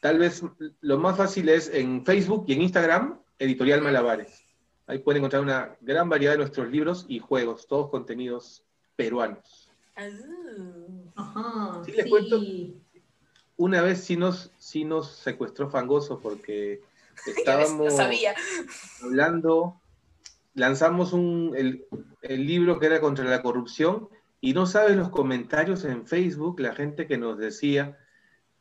Speaker 4: Tal vez lo más fácil es en Facebook y en Instagram, Editorial Malabares. Ahí pueden encontrar una gran variedad de nuestros libros y juegos, todos contenidos peruanos.
Speaker 3: Ah,
Speaker 2: Ajá.
Speaker 4: Sí, les cuento. Una vez sí nos, sí nos secuestró Fangoso porque estábamos
Speaker 3: sabía.
Speaker 4: hablando, lanzamos un, el, el libro que era contra la corrupción y no sabes los comentarios en Facebook, la gente que nos decía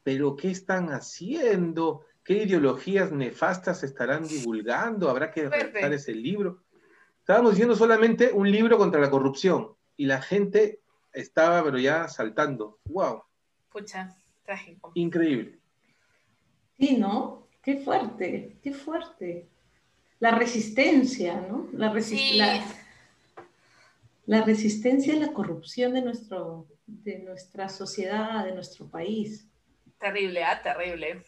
Speaker 4: pero ¿qué están haciendo? ¿Qué ideologías nefastas estarán divulgando? ¿Habrá que redactar ese libro? Estábamos diciendo solamente un libro contra la corrupción y la gente estaba, pero ya saltando. ¡Wow!
Speaker 3: Pucha, trágico.
Speaker 4: Increíble.
Speaker 2: Sí, ¿no? Qué fuerte, qué fuerte. La resistencia, ¿no? La, resi-
Speaker 3: Sí.
Speaker 2: La, resistencia a la corrupción de, nuestro, de nuestra sociedad, de nuestro país.
Speaker 3: Terrible, ah, terrible.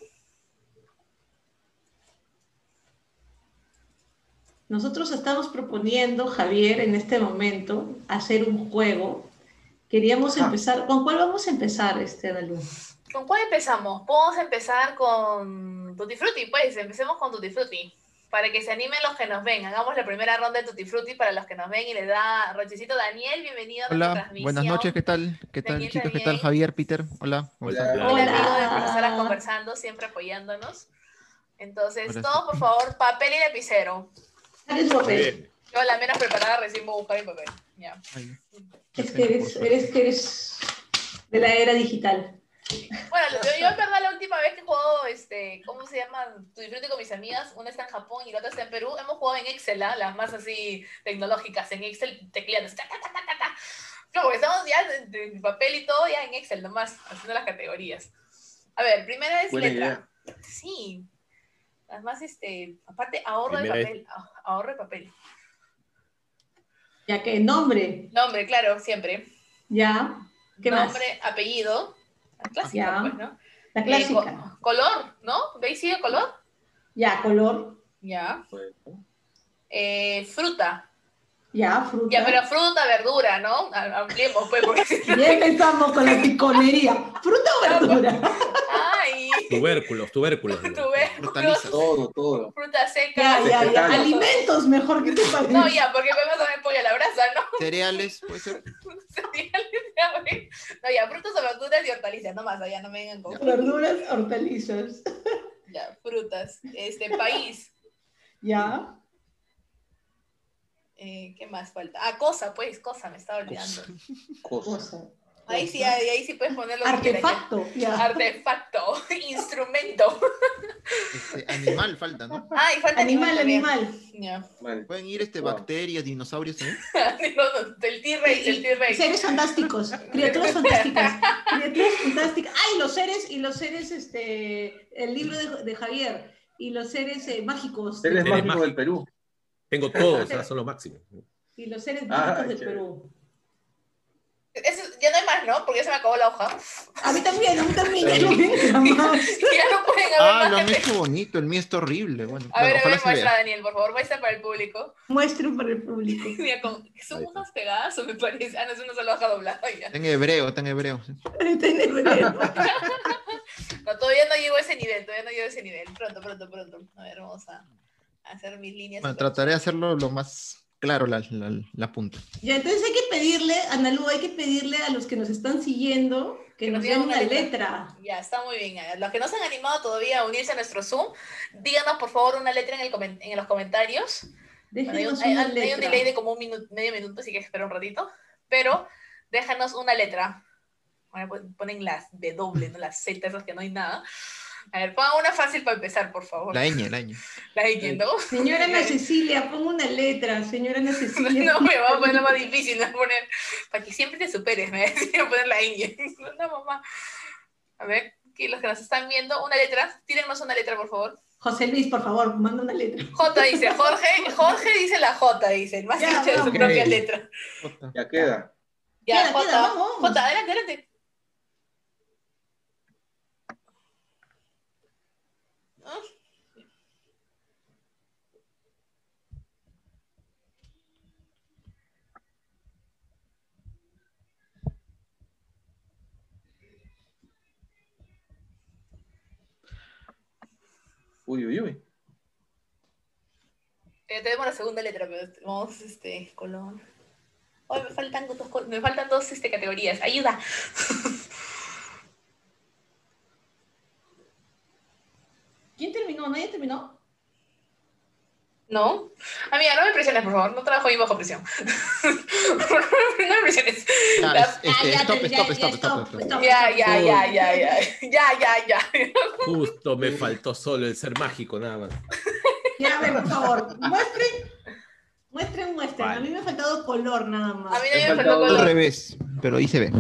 Speaker 2: Nosotros estamos proponiendo, Javier, en este momento, hacer un juego. Queríamos
Speaker 4: Ah.
Speaker 2: empezar. ¿Con cuál vamos a empezar, este Analu?
Speaker 3: ¿Con cuál empezamos? Podemos empezar con Tutti Frutti, pues. Empecemos con Tutti Frutti. Para que se animen los que nos ven. Hagamos la primera ronda de Tutti Frutti para los que nos ven y le da Rochecito Daniel. Bienvenido a nuestra
Speaker 6: Hola,
Speaker 3: transmisión.
Speaker 6: buenas noches, ¿qué tal? ¿Qué tal,
Speaker 3: Daniel,
Speaker 6: chicos? ¿Qué tal, Javier, Peter? Hola, ¿cómo
Speaker 4: Hola.
Speaker 3: El
Speaker 2: Hola.
Speaker 3: amigo de profesora conversando, siempre apoyándonos. Entonces,
Speaker 6: Hola,
Speaker 3: todos, por favor, papel y lapicero.
Speaker 2: Papel.
Speaker 3: Yo, la menos preparada, recién voy a buscar mi papel. Ya.
Speaker 6: Ay,
Speaker 2: Es que eres, eres, que eres de la era digital.
Speaker 3: Bueno, yo, yo en verdad la última vez que he jugado, este, ¿cómo se llama? Tu disfrute con mis amigas, una está en Japón y la otra está en Perú, hemos jugado en Excel, ¿ah? las más así tecnológicas, en Excel tecleando. ta, ta, ta, ta, ta, ta. Claro, porque estamos ya de papel y todo ya en Excel nomás, haciendo las categorías. A ver, primera es
Speaker 4: Buena
Speaker 3: letra.
Speaker 4: idea.
Speaker 3: Sí. Las más, este, aparte, ahorro de papel. ah, Ahorro de papel.
Speaker 2: Ya que nombre,
Speaker 3: Nombre, claro, siempre.
Speaker 2: ya. ¿Qué más?
Speaker 3: Nombre, apellido. La clásica, pues, ¿no?
Speaker 2: La
Speaker 3: Eh,
Speaker 2: clásica.
Speaker 3: co- color, ¿no? ¿Veis sigue color?
Speaker 2: Ya, color.
Speaker 3: Ya. Eh, fruta.
Speaker 2: Ya, fruta.
Speaker 3: Ya, pero fruta, verdura, ¿no? Ampliemos, pues, porque
Speaker 2: Ya empezamos con la piconería. ¿Fruta o verdura?
Speaker 3: Ay,
Speaker 5: Tubérculos, tubérculos.
Speaker 3: tubérculos.
Speaker 4: Todo, todo.
Speaker 3: fruta seca.
Speaker 2: Ya, ya, ya. Alimentos mejor que te parece.
Speaker 3: No, ya, porque podemos también pollo a la brasa, ¿no?
Speaker 6: Cereales, puede ser.
Speaker 3: No, ya, frutas o verduras y hortalizas, no más, allá no me vengan con
Speaker 2: Verduras, hortalizas.
Speaker 3: Ya, frutas. Este, país.
Speaker 2: Ya.
Speaker 3: Eh, ¿Qué más falta? Ah, cosa, pues, cosa, me estaba olvidando.
Speaker 4: Cosa.
Speaker 2: Cosa.
Speaker 3: Ahí sí, ahí, ahí sí puedes poner lo que quieras, ya.
Speaker 2: Artefacto.
Speaker 3: Artefacto, instrumento.
Speaker 6: Este, animal falta, ¿no?
Speaker 3: Ah, y falta
Speaker 2: Animal, animal.
Speaker 4: Vale.
Speaker 6: Pueden ir este,
Speaker 4: Wow.
Speaker 6: bacterias, dinosaurios
Speaker 3: no, el T-Rex, el T-Rex.
Speaker 2: Seres fantásticos, criaturas fantásticas, criaturas fantásticas. Ay, los seres y los seres, este, el libro de, de Javier y los seres eh, mágicos
Speaker 4: Seres mágicos. del Perú.
Speaker 5: Tengo todos, ah, son lo máximo.
Speaker 2: y los seres
Speaker 4: Ah,
Speaker 2: mágicos del
Speaker 4: chévere.
Speaker 2: Perú.
Speaker 3: Eso- ya no hay más, ¿no? Porque ya se me acabó la hoja.
Speaker 2: A mí también, a mí también. ya no
Speaker 3: ya pueden haber
Speaker 6: Ah,
Speaker 3: más
Speaker 6: lo han hecho bonito, el mío está horrible. Bueno,
Speaker 3: A ver, a ver, muestra,
Speaker 6: vea.
Speaker 3: Daniel, por favor, muestra para el público.
Speaker 2: Muestro para el público.
Speaker 3: Mira, con- son o me parece. Ah, no, es una sola hoja doblada ya.
Speaker 6: Está en hebreo, está en hebreo.
Speaker 2: Está en.
Speaker 3: No, todavía no llego a ese nivel, todavía no llego a ese nivel. Pronto, pronto, pronto. A ver, vamos a hacer mis líneas.
Speaker 6: Bueno, trataré de hacerlo lo más claro la, la, la punta.
Speaker 2: Ya, entonces hay que pedirle, Analu, hay que pedirle a los que nos están siguiendo que
Speaker 3: Que nos
Speaker 2: den
Speaker 3: una letra.
Speaker 2: letra.
Speaker 3: Ya, está muy bien. Los que no se han animado todavía a unirse a nuestro Zoom, díganos por favor una letra en, el comen- en los comentarios. Bueno, hay, hay- hay un delay de como un minuto, medio minuto, así que espera un ratito. Pero déjanos una letra. Ahora ponen las de doble, ¿no? las Z, esas que no hay nada. A ver, pongan una fácil para empezar, por favor.
Speaker 6: La ñ, la ñ.
Speaker 3: La de ¿no?
Speaker 2: Señora Ana Cecilia, ponga una letra. Señora Ana Cecilia.
Speaker 3: No, me va a poner lo más difícil, a poner, para que siempre te superes, me decía poner la ñ. No, mamá. A ver, que los que nos están viendo, una letra, tírennos una letra, por favor.
Speaker 2: José Luis, por favor, manda una letra.
Speaker 3: J dice, Jorge, Jorge dice la J, dice, el más hincha de su propia letra.
Speaker 4: Ya queda.
Speaker 3: Ya,
Speaker 2: Queda,
Speaker 3: J,
Speaker 2: queda, vamos.
Speaker 3: J, adelante, adelante.
Speaker 4: Uy, uy, uy.
Speaker 3: Eh, tenemos la segunda letra, pero vamos, este, color. Ay, me faltan dos, me faltan dos este, categorías. Ayuda.
Speaker 2: ¿Quién terminó? ¿Nadie terminó?
Speaker 3: ¿No? Amiga, no me presiones, por favor. No trabajo ahí bajo presión. no me presiones.
Speaker 6: Ya,
Speaker 2: ya, ya,
Speaker 6: stop,
Speaker 2: ya,
Speaker 6: stop, stop,
Speaker 2: stop,
Speaker 6: stop.
Speaker 2: stop.
Speaker 3: Ya, ya, ya, ya, ya. Ya, ya, ya.
Speaker 5: Justo me faltó solo el ser mágico, nada más.
Speaker 2: Ya, a por favor, muestren, muestren, muestren. A
Speaker 5: Vale.
Speaker 2: mí me ha faltado color nada más.
Speaker 3: A mí
Speaker 4: Me
Speaker 3: me faltó
Speaker 6: Al
Speaker 3: color.
Speaker 6: revés, pero ahí se ve.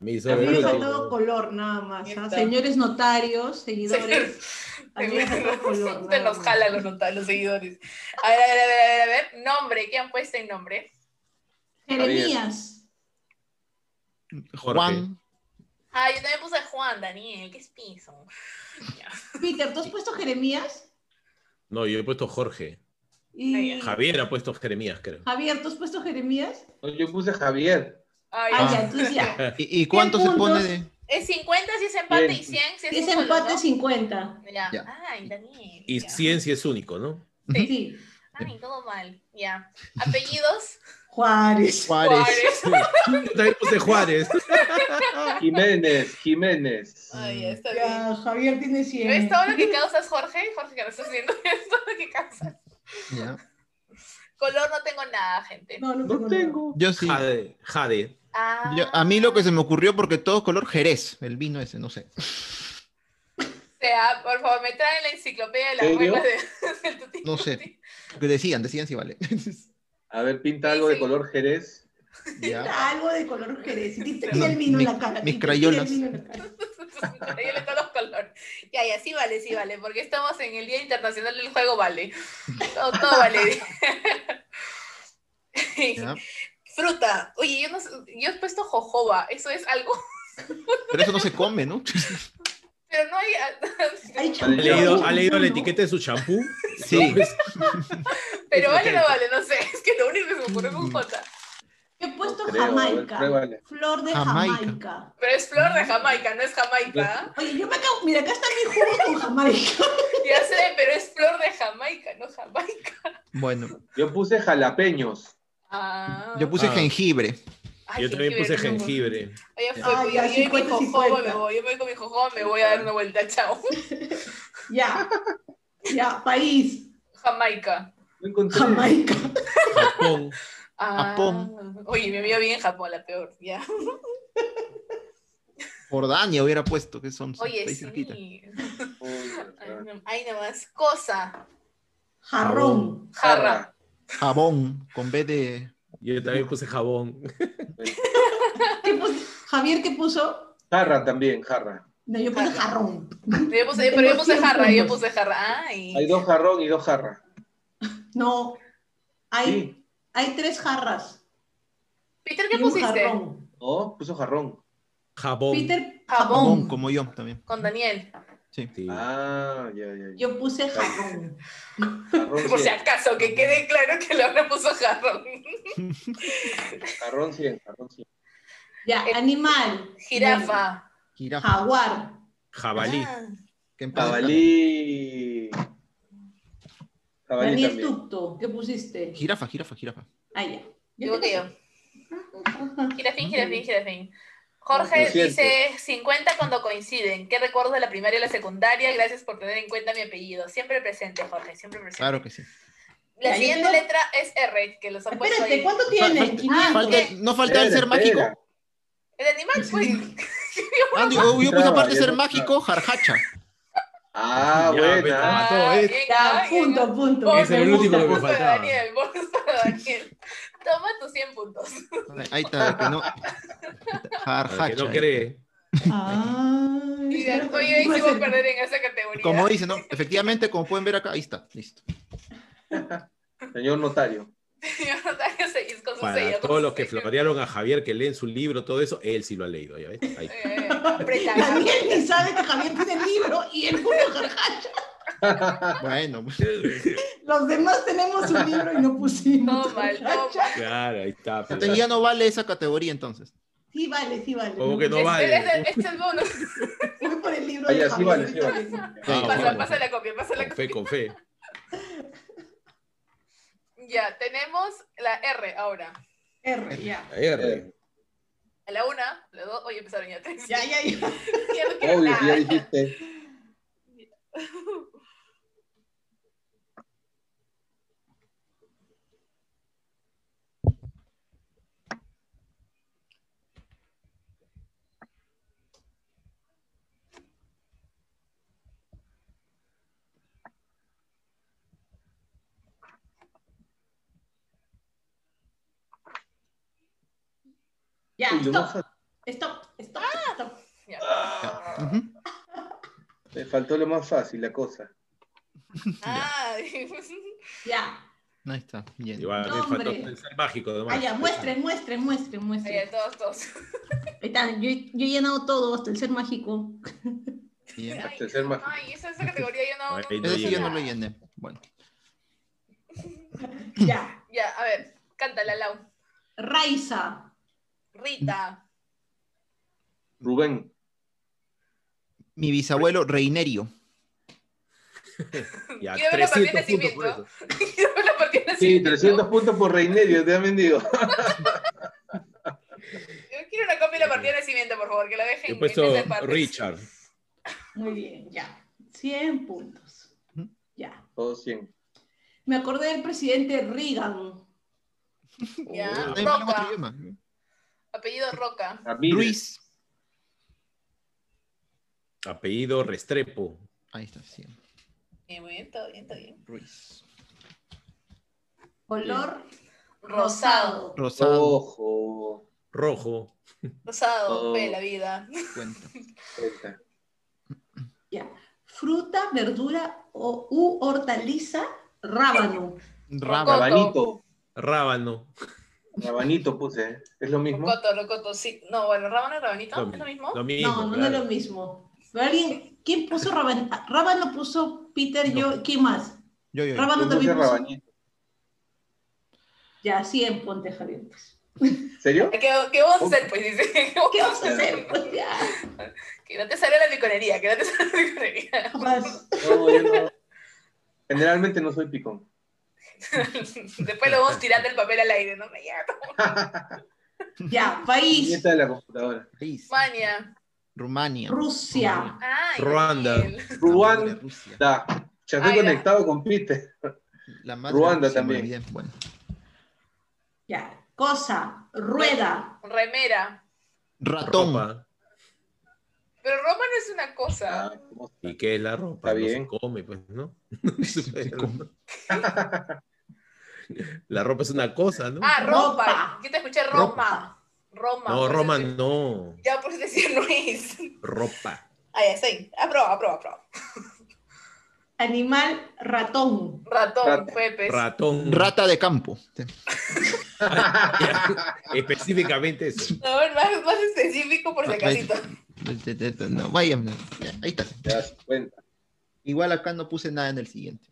Speaker 5: Me hizo
Speaker 2: A mí me ha faltado color nada más. ¿ah? Señores notarios, seguidores,
Speaker 3: Te los, nota- los seguidores. A ver, a ver, a ver, a ver, a ver. Nombre, ¿qué han puesto en nombre?
Speaker 2: Jeremías.
Speaker 6: Juan,
Speaker 3: Ah, yo también puse Juan, Daniel, ¿qué es piso?
Speaker 2: Peter, ¿tú has puesto Jeremías?
Speaker 5: No, yo he puesto Jorge.
Speaker 2: Y
Speaker 5: Javier ha puesto Jeremías, creo.
Speaker 2: Javier, ¿tú has puesto Jeremías?
Speaker 4: No, Yo puse Javier.
Speaker 3: Ay,
Speaker 2: Ah,
Speaker 3: ya.
Speaker 2: entonces ya.
Speaker 6: ¿y, y cuánto se pone de...?
Speaker 3: Es 50 si es empate
Speaker 4: Bien.
Speaker 3: y 100 si es
Speaker 2: Si es
Speaker 3: un solo,
Speaker 2: empate,
Speaker 3: ¿no?
Speaker 2: 50.
Speaker 3: Ya.
Speaker 6: Ya.
Speaker 3: Ay, Daniel.
Speaker 5: Y
Speaker 3: ya.
Speaker 5: ciencia es único, ¿no?
Speaker 3: Sí.
Speaker 2: Sí.
Speaker 3: Ay, todo mal. Ya. Apellidos.
Speaker 2: Juárez.
Speaker 6: Juárez.
Speaker 5: Yo también puse Juárez.
Speaker 4: Jiménez, Jiménez.
Speaker 3: Ay, ya está
Speaker 2: Ya,
Speaker 3: bien.
Speaker 2: Javier tiene 100.
Speaker 3: ¿Ves todo lo que causas, Jorge? Jorge, que lo estás viendo. ¿Ves todo lo que causas?
Speaker 6: Ya.
Speaker 3: Color no tengo nada, gente.
Speaker 2: No, no
Speaker 4: No
Speaker 2: tengo. nada.
Speaker 4: tengo.
Speaker 6: Yo sí.
Speaker 5: Jade. Jade.
Speaker 3: Ah.
Speaker 6: Yo- a mí lo que se me ocurrió, porque todo color Jerez, el vino ese, no sé.
Speaker 3: O sea, por favor, me traen la enciclopedia de las reglas de, del Tutti
Speaker 6: No sé. Que decían, decían si vale.
Speaker 4: A ver, pinta
Speaker 3: Sí,
Speaker 4: algo de color Jerez.
Speaker 6: ya.
Speaker 2: Pinta algo de color jerez. Y te
Speaker 6: No,
Speaker 2: el vino en la cara.
Speaker 6: mis crayolas.
Speaker 3: le todos los colores. Ya, ya, sí vale, sí vale, porque estamos en el Día Internacional del Juego Vale. Todo, todo vale. Fruta. Oye, yo, no, sé- yo he puesto jojoba. ¿Eso es algo?
Speaker 6: Pero eso no se come, ¿no?
Speaker 3: Pero no hay...
Speaker 2: Hay
Speaker 5: ¿Ha leído, ha leído la etiqueta de su champú?
Speaker 6: Sí.
Speaker 3: Pero
Speaker 5: Es
Speaker 3: vale o no vale, no sé. Es que lo único que se me ocurrió con J.
Speaker 2: He puesto
Speaker 4: No creo, a ver,
Speaker 2: Jamaica.
Speaker 4: pruébale.
Speaker 2: Flor de
Speaker 6: Jamaica.
Speaker 2: Jamaica.
Speaker 3: Pero es flor de Jamaica, no es Jamaica. ¿ah?
Speaker 2: Oye, yo me acabo. Mira, acá está mi jugo con Jamaica.
Speaker 3: Ya sé, pero es flor de Jamaica, no Jamaica.
Speaker 6: Bueno,
Speaker 4: Yo puse jalapeños.
Speaker 3: Ah.
Speaker 6: yo puse
Speaker 5: Ah.
Speaker 6: jengibre.
Speaker 3: Ay,
Speaker 5: yo también puse jengibre.
Speaker 3: Oye,
Speaker 4: Ya.
Speaker 3: fue,
Speaker 2: Ah,
Speaker 3: yo,
Speaker 2: ya,
Speaker 3: yo y mi
Speaker 2: 50,
Speaker 3: jojoba
Speaker 2: 50.
Speaker 3: me voy, yo me voy con mi jojoba, me voy a dar una vuelta, chao.
Speaker 2: Ya. Ya, país.
Speaker 3: Jamaica.
Speaker 2: Jamaica.
Speaker 5: Japón.
Speaker 3: Ah,
Speaker 6: Japón.
Speaker 3: Oye, me vio bien en Japón, la peor, ya.
Speaker 6: Jordania hubiera puesto, que son
Speaker 3: Oye,
Speaker 6: países cerquita.
Speaker 3: sí.
Speaker 4: Uy,
Speaker 3: Ay, nomás. Cosa.
Speaker 2: Jarrón.
Speaker 3: Jarra.
Speaker 6: Jabón, con B de...
Speaker 5: Yo también puse jabón.
Speaker 2: ¿Qué puso? Javier, ¿qué puso?
Speaker 4: Jarra también, jarra.
Speaker 2: No, yo puse jarrón.
Speaker 3: Yo puse, pero yo puse jarra,
Speaker 2: 100
Speaker 3: yo puse jarra. Ay.
Speaker 4: Hay dos jarrón y dos jarras.
Speaker 2: No. Hay,
Speaker 4: Sí.
Speaker 2: hay tres jarras.
Speaker 3: Peter, ¿qué
Speaker 2: y un
Speaker 3: pusiste?
Speaker 2: jarrón.
Speaker 4: No, puso jarrón.
Speaker 5: Jabón.
Speaker 2: Peter,
Speaker 3: Jabón.
Speaker 6: Jabón, como yo también.
Speaker 3: Con Daniel.
Speaker 6: Sí.
Speaker 5: Sí.
Speaker 4: Ah, ya, ya. ya.
Speaker 2: Yo puse jarrón.
Speaker 4: Jarrón
Speaker 3: Por si
Speaker 4: 100.
Speaker 3: acaso, que quede claro que Laura puso jarrón.
Speaker 4: Jarrón 100, jarrón 100.
Speaker 2: Ya, animal.
Speaker 3: Jirafa.
Speaker 6: Jirafa.
Speaker 2: Jaguar.
Speaker 5: Jabalí.
Speaker 3: Ah,
Speaker 4: Jabalí. Jabalí
Speaker 2: Daniel. Tucto. ¿Qué pusiste?
Speaker 6: Jirafa, jirafa, jirafa.
Speaker 2: Ah, ya.
Speaker 3: Yo. Jirafín,
Speaker 2: Muy
Speaker 3: jirafín,
Speaker 2: bien.
Speaker 3: jirafín. Jorge dice 50 cuando coinciden. ¿Qué recuerdo de la primaria y la secundaria? Gracias por tener en cuenta mi apellido. Siempre presente, Jorge, siempre presente.
Speaker 6: Claro que sí.
Speaker 3: La siguiente
Speaker 2: tengo-
Speaker 3: letra es R, que los han puesto
Speaker 2: Espérate,
Speaker 3: ahí.
Speaker 2: ¿cuánto
Speaker 6: Fal-
Speaker 2: tienen? 500.
Speaker 6: falta- no falta el
Speaker 4: Espera,
Speaker 6: ser mágico.
Speaker 3: El animal, pues.
Speaker 6: Ah, digo, yo puse aparte ser
Speaker 4: no
Speaker 6: mágico, jarjacha.
Speaker 4: Ah,
Speaker 5: me
Speaker 3: Ah,
Speaker 5: mató, ¿eh?
Speaker 3: ah,
Speaker 2: punto,
Speaker 3: ah.
Speaker 2: punto.
Speaker 5: Ese era el
Speaker 3: punto,
Speaker 5: último que me
Speaker 3: punto
Speaker 5: faltaba.
Speaker 3: Daniel, punto Daniel. Toma tus 100 puntos.
Speaker 6: Ahí está, que no.
Speaker 5: Para que
Speaker 6: Jarjacha.
Speaker 5: no cree.
Speaker 2: Ay,
Speaker 3: Y después yo hicimos
Speaker 2: ser.
Speaker 3: perder en esa categoría.
Speaker 6: Como dice, ¿no? Efectivamente, como pueden ver acá, ahí está, listo.
Speaker 4: Señor notario.
Speaker 3: Yo no tengo sellos con su
Speaker 5: Para
Speaker 3: sello,
Speaker 5: todos los que florearon a Javier, que leen su libro, todo eso, él sí lo ha leído. ¿ya ves? Ahí.
Speaker 3: Eh,
Speaker 2: Daniel ni sabe que Javier tiene el libro y él puso jarjacha.
Speaker 6: Bueno,
Speaker 2: Los demás tenemos un libro y no pusimos.
Speaker 3: Todo mal,
Speaker 2: jarjacha.
Speaker 3: mal.
Speaker 5: Claro, ahí está. pues.
Speaker 6: entonces ya no vale esa categoría entonces.
Speaker 2: Sí, vale, sí, vale.
Speaker 5: ¿Cómo que no
Speaker 3: Este-
Speaker 5: vale?
Speaker 3: Este este es el bonus.
Speaker 2: Voy por el libro de
Speaker 4: sí vale, sí vale.
Speaker 5: Ah,
Speaker 3: Pasa, la copia, pasa la
Speaker 5: Con
Speaker 3: copia.
Speaker 5: fe, con fe.
Speaker 3: Ya, tenemos la R ahora.
Speaker 2: R, ya.
Speaker 5: R.
Speaker 3: A la una, la dos, oye, empezaron ya tres.
Speaker 2: Ya, ya, ya.
Speaker 4: Obvio, que ya dijiste.
Speaker 2: stop, stop, stop, stop.
Speaker 3: Ya.
Speaker 6: Ya. Ujú.
Speaker 4: Me faltó lo más fácil, la cosa.
Speaker 3: Ah,
Speaker 2: Ya.
Speaker 6: Ahí está, bien.
Speaker 5: Igual, me faltó el ser mágico.
Speaker 2: Ah, ya, muestren, muestren, muestren,
Speaker 3: Ahí,
Speaker 2: muestren.
Speaker 3: todos, todos.
Speaker 2: Ahí está, yo, yo he llenado todo, hasta el ser mágico.
Speaker 6: Bien.
Speaker 3: Ay,
Speaker 4: Tercer mágico.
Speaker 3: ay, esa, esa categoría yo no.
Speaker 5: Ahí
Speaker 3: no-
Speaker 6: sí yo no lo llené. Bueno.
Speaker 2: Ya.
Speaker 3: Ya, a ver, cántala, Lau.
Speaker 2: Raiza.
Speaker 3: Rita.
Speaker 4: Rubén.
Speaker 6: Mi bisabuelo Reinerio.
Speaker 5: Ya,
Speaker 3: Quiero ver la partida de
Speaker 5: 300 puntos por
Speaker 3: nacimiento.
Speaker 5: eso.
Speaker 3: Quiero ver la partida de
Speaker 4: Sí,
Speaker 3: nacimiento.
Speaker 4: 300 puntos por Reinerio, te han vendido.
Speaker 3: Yo quiero una copia de la partida de nacimiento, por favor, que la dejen
Speaker 5: Yo he puesto. Richard.
Speaker 2: Muy bien, ya. 100 puntos.
Speaker 6: Ujú.
Speaker 2: Ya.
Speaker 4: Todos 100.
Speaker 2: Me acordé del presidente Reagan.
Speaker 3: Ya, Roca. Apellido Roca.
Speaker 4: Ramírez.
Speaker 6: Ruiz.
Speaker 5: Apellido Restrepo.
Speaker 6: Ahí está, sí.
Speaker 3: Bien, muy bien, todo bien, todo bien.
Speaker 6: Ruiz.
Speaker 2: Color
Speaker 3: Rosado.
Speaker 2: rosado.
Speaker 4: Ojo.
Speaker 5: Rojo.
Speaker 3: Rosado,
Speaker 4: Oh.
Speaker 3: ve la vida.
Speaker 6: Cuenta.
Speaker 4: Cuenta.
Speaker 2: Ya. Fruta, verdura o, u hortaliza, rábano.
Speaker 4: Rabanito.
Speaker 5: Rábano.
Speaker 4: Rabanito puse. ¿Es lo mismo?
Speaker 3: Rocoto, rocoto, sí. No, bueno, rábano y rabanito,
Speaker 5: Lo,
Speaker 3: ¿es lo mismo?
Speaker 5: lo mismo.
Speaker 2: no, no,
Speaker 5: claro.
Speaker 2: es lo mismo. Alguien, ¿quién puso rábano? Ah, Rábano puso Peter, yo, ¿quién más?
Speaker 6: Yo, yo, yo.
Speaker 2: Rábano también puso.
Speaker 4: Rabanito.
Speaker 2: Ya, 100 ponte, Javier. pues.
Speaker 4: ¿Serio?
Speaker 3: ¿Qué, qué vamos a hacer, pues? Dice.
Speaker 2: ¿Qué vamos a hacer? Pues ya.
Speaker 3: Que no te salga la piconería, que no te salga la.
Speaker 4: No, yo no. Generalmente no soy picón.
Speaker 3: Después lo vamos tirando el papel al aire, ¿no? Ya.
Speaker 2: Ya, país.
Speaker 4: Nieta de la computadora.
Speaker 6: País.
Speaker 3: España.
Speaker 6: Rumania.
Speaker 2: Rusia.
Speaker 3: Ay,
Speaker 5: Ruanda.
Speaker 4: Ruanda.
Speaker 6: Rusia.
Speaker 4: Ya estoy
Speaker 3: ya.
Speaker 4: conectado con Peter.
Speaker 6: La madre
Speaker 4: Ruanda
Speaker 6: Rusia, me
Speaker 4: también.
Speaker 6: Bueno.
Speaker 2: Ya. Cosa. Rueda.
Speaker 3: Remera.
Speaker 6: Ratón.
Speaker 5: Ropa.
Speaker 3: Pero ropa no es una cosa.
Speaker 4: Ah.
Speaker 5: ¿Y qué es la ropa?
Speaker 4: Está
Speaker 5: No
Speaker 4: bien.
Speaker 5: se come, pues, ¿no?
Speaker 6: Se come.
Speaker 5: La ropa es una cosa, ¿no?
Speaker 3: Ah, ropa.
Speaker 2: Ropa.
Speaker 3: Yo te escuché Roma. Roma.
Speaker 5: no, Roma no.
Speaker 3: Ya por eso decía Luis.
Speaker 5: Ropa.
Speaker 3: Ah, ya sí. Aproba, aproba, aproba.
Speaker 2: Animal ratón.
Speaker 3: Ratón,
Speaker 4: Rata.
Speaker 3: Pepe.
Speaker 5: Ratón.
Speaker 6: Rata de campo.
Speaker 5: Específicamente eso.
Speaker 3: No, más, más específico por si acasito.
Speaker 6: No, vaya. ya, Ahí está.
Speaker 4: Te das cuenta.
Speaker 6: Igual acá no puse nada en el siguiente.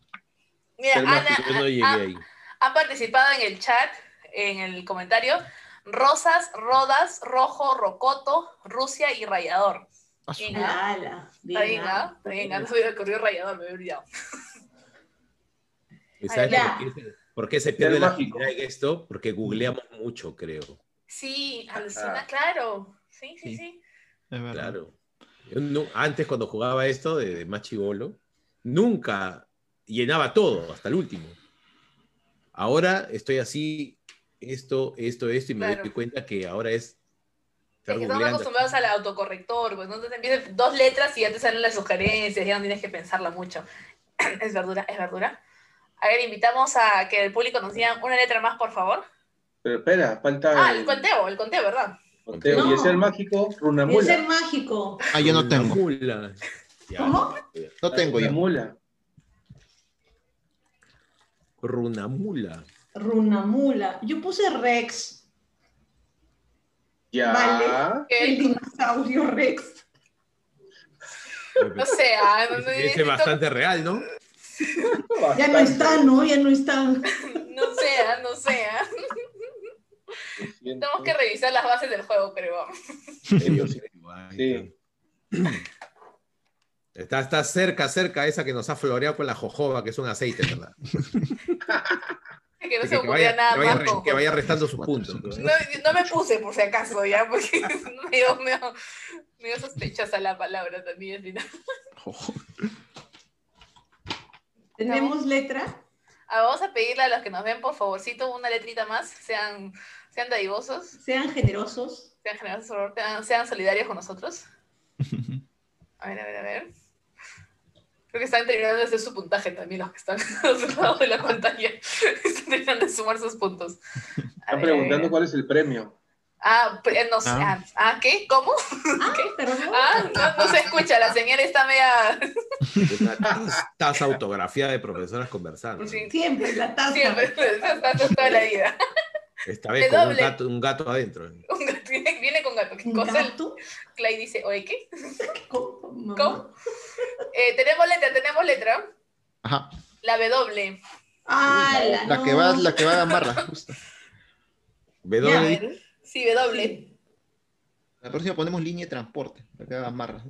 Speaker 3: Mira, Ana,
Speaker 5: Yo no llegué ahí.
Speaker 3: Han participado en el chat, en el comentario, Rosas, Rodas, Rojo, Rocoto, Rusia y Rayador. Está bien, ¿ah? Está bien, ah, no se hubiera ocurrido Rayador, me hubiera olvidado.
Speaker 5: ¿Y sabes por, qué, se- por qué se pierde la agilidad en esto? Porque googleamos mucho, creo.
Speaker 3: Sí, alucina, claro. Sí, sí,
Speaker 6: Sí.
Speaker 3: sí.
Speaker 6: es verdad.
Speaker 5: Claro. Yo no- antes, cuando jugaba esto de, de más chibolo, nunca llenaba todo, hasta el último. Ahora estoy así, esto, esto, esto, y me
Speaker 3: Claro.
Speaker 5: doy cuenta que ahora es.
Speaker 3: Es que estamos acostumbrados al autocorrector, pues no te empiezas dos letras y ya te salen las sugerencias, ya no tienes que pensarla mucho. es verdura, es verdura. A ver, invitamos a que el público nos diga una letra más, por favor.
Speaker 4: Pero espera, falta
Speaker 3: Ah,
Speaker 4: el
Speaker 3: el conteo, el conteo, ¿verdad?
Speaker 4: conteo.
Speaker 2: No.
Speaker 4: Y es el mágico,
Speaker 2: Es el
Speaker 4: Runamula.
Speaker 2: mágico.
Speaker 6: Ah, yo no
Speaker 5: Una
Speaker 6: tengo.
Speaker 2: ¿Cómo?
Speaker 6: No tengo yo.
Speaker 4: Runamula.
Speaker 5: Runamula.
Speaker 2: Runamula. Yo puse Rex.
Speaker 4: Ya.
Speaker 2: Vale. El dinosaurio Rex.
Speaker 3: No sé, no, no,
Speaker 5: Ese es
Speaker 3: necesito-
Speaker 5: bastante real, ¿no?
Speaker 2: Ya no está, ¿no? Ya no está.
Speaker 3: no sea, no sea. Tenemos que revisar las bases del juego, creo.
Speaker 4: Sí.
Speaker 5: Sí. Está, está cerca, cerca esa que nos ha floreado con la jojoba, que es un aceite, ¿verdad?
Speaker 3: Que no
Speaker 5: Que,
Speaker 3: se
Speaker 5: que
Speaker 3: ocurría
Speaker 5: vaya,
Speaker 3: nada
Speaker 5: que vaya
Speaker 3: más.
Speaker 5: re-
Speaker 3: con-
Speaker 5: que vaya restando sus puntos. ¿no?
Speaker 3: Me puse por si acaso, ya, porque medio, medio, medio sospechosa la palabra también final.
Speaker 2: ¿Tenemos letra?
Speaker 3: Ah, vamos a pedirle a los que nos ven, por favorcito, una letrita más. Sean, sean dadivosos,
Speaker 2: Sean generosos.
Speaker 3: sean generosos, sean solidarios con nosotros. A ver, a ver, a ver. Creo que están terminando de hacer su puntaje también los que están a otro lado de la pantalla. Están terminando de sumar sus puntos. A
Speaker 4: Están
Speaker 3: ver,
Speaker 4: preguntando cuál es el premio.
Speaker 3: Ah, pero no sé.
Speaker 6: Ah.
Speaker 3: Ah, ah, ¿qué? ¿Cómo?
Speaker 2: Ah, perdón.
Speaker 3: Ah, no, no se escucha, la señal está media.
Speaker 5: Una taza, taza autografiada de profesoras conversando.
Speaker 3: Sí,
Speaker 2: Siempre la taza.
Speaker 3: siempre, eso está toda la vida.
Speaker 5: Esta vez con un gato, un gato adentro.
Speaker 3: Un gato- Viene, viene con gato. ¿Qué
Speaker 2: ¿Un
Speaker 3: cosa?
Speaker 2: gato?
Speaker 3: Clay dice, oye, ¿qué?
Speaker 2: ¿Cómo?
Speaker 3: ¿Cómo? Eh, tenemos letra, tenemos letra.
Speaker 6: Ajá.
Speaker 3: La W.
Speaker 2: Ah, la,
Speaker 6: La que va, la que va a barra, justo.
Speaker 5: ¿W?
Speaker 2: Ya?
Speaker 3: Sí, W.
Speaker 6: La próxima ponemos línea de transporte, la que va a.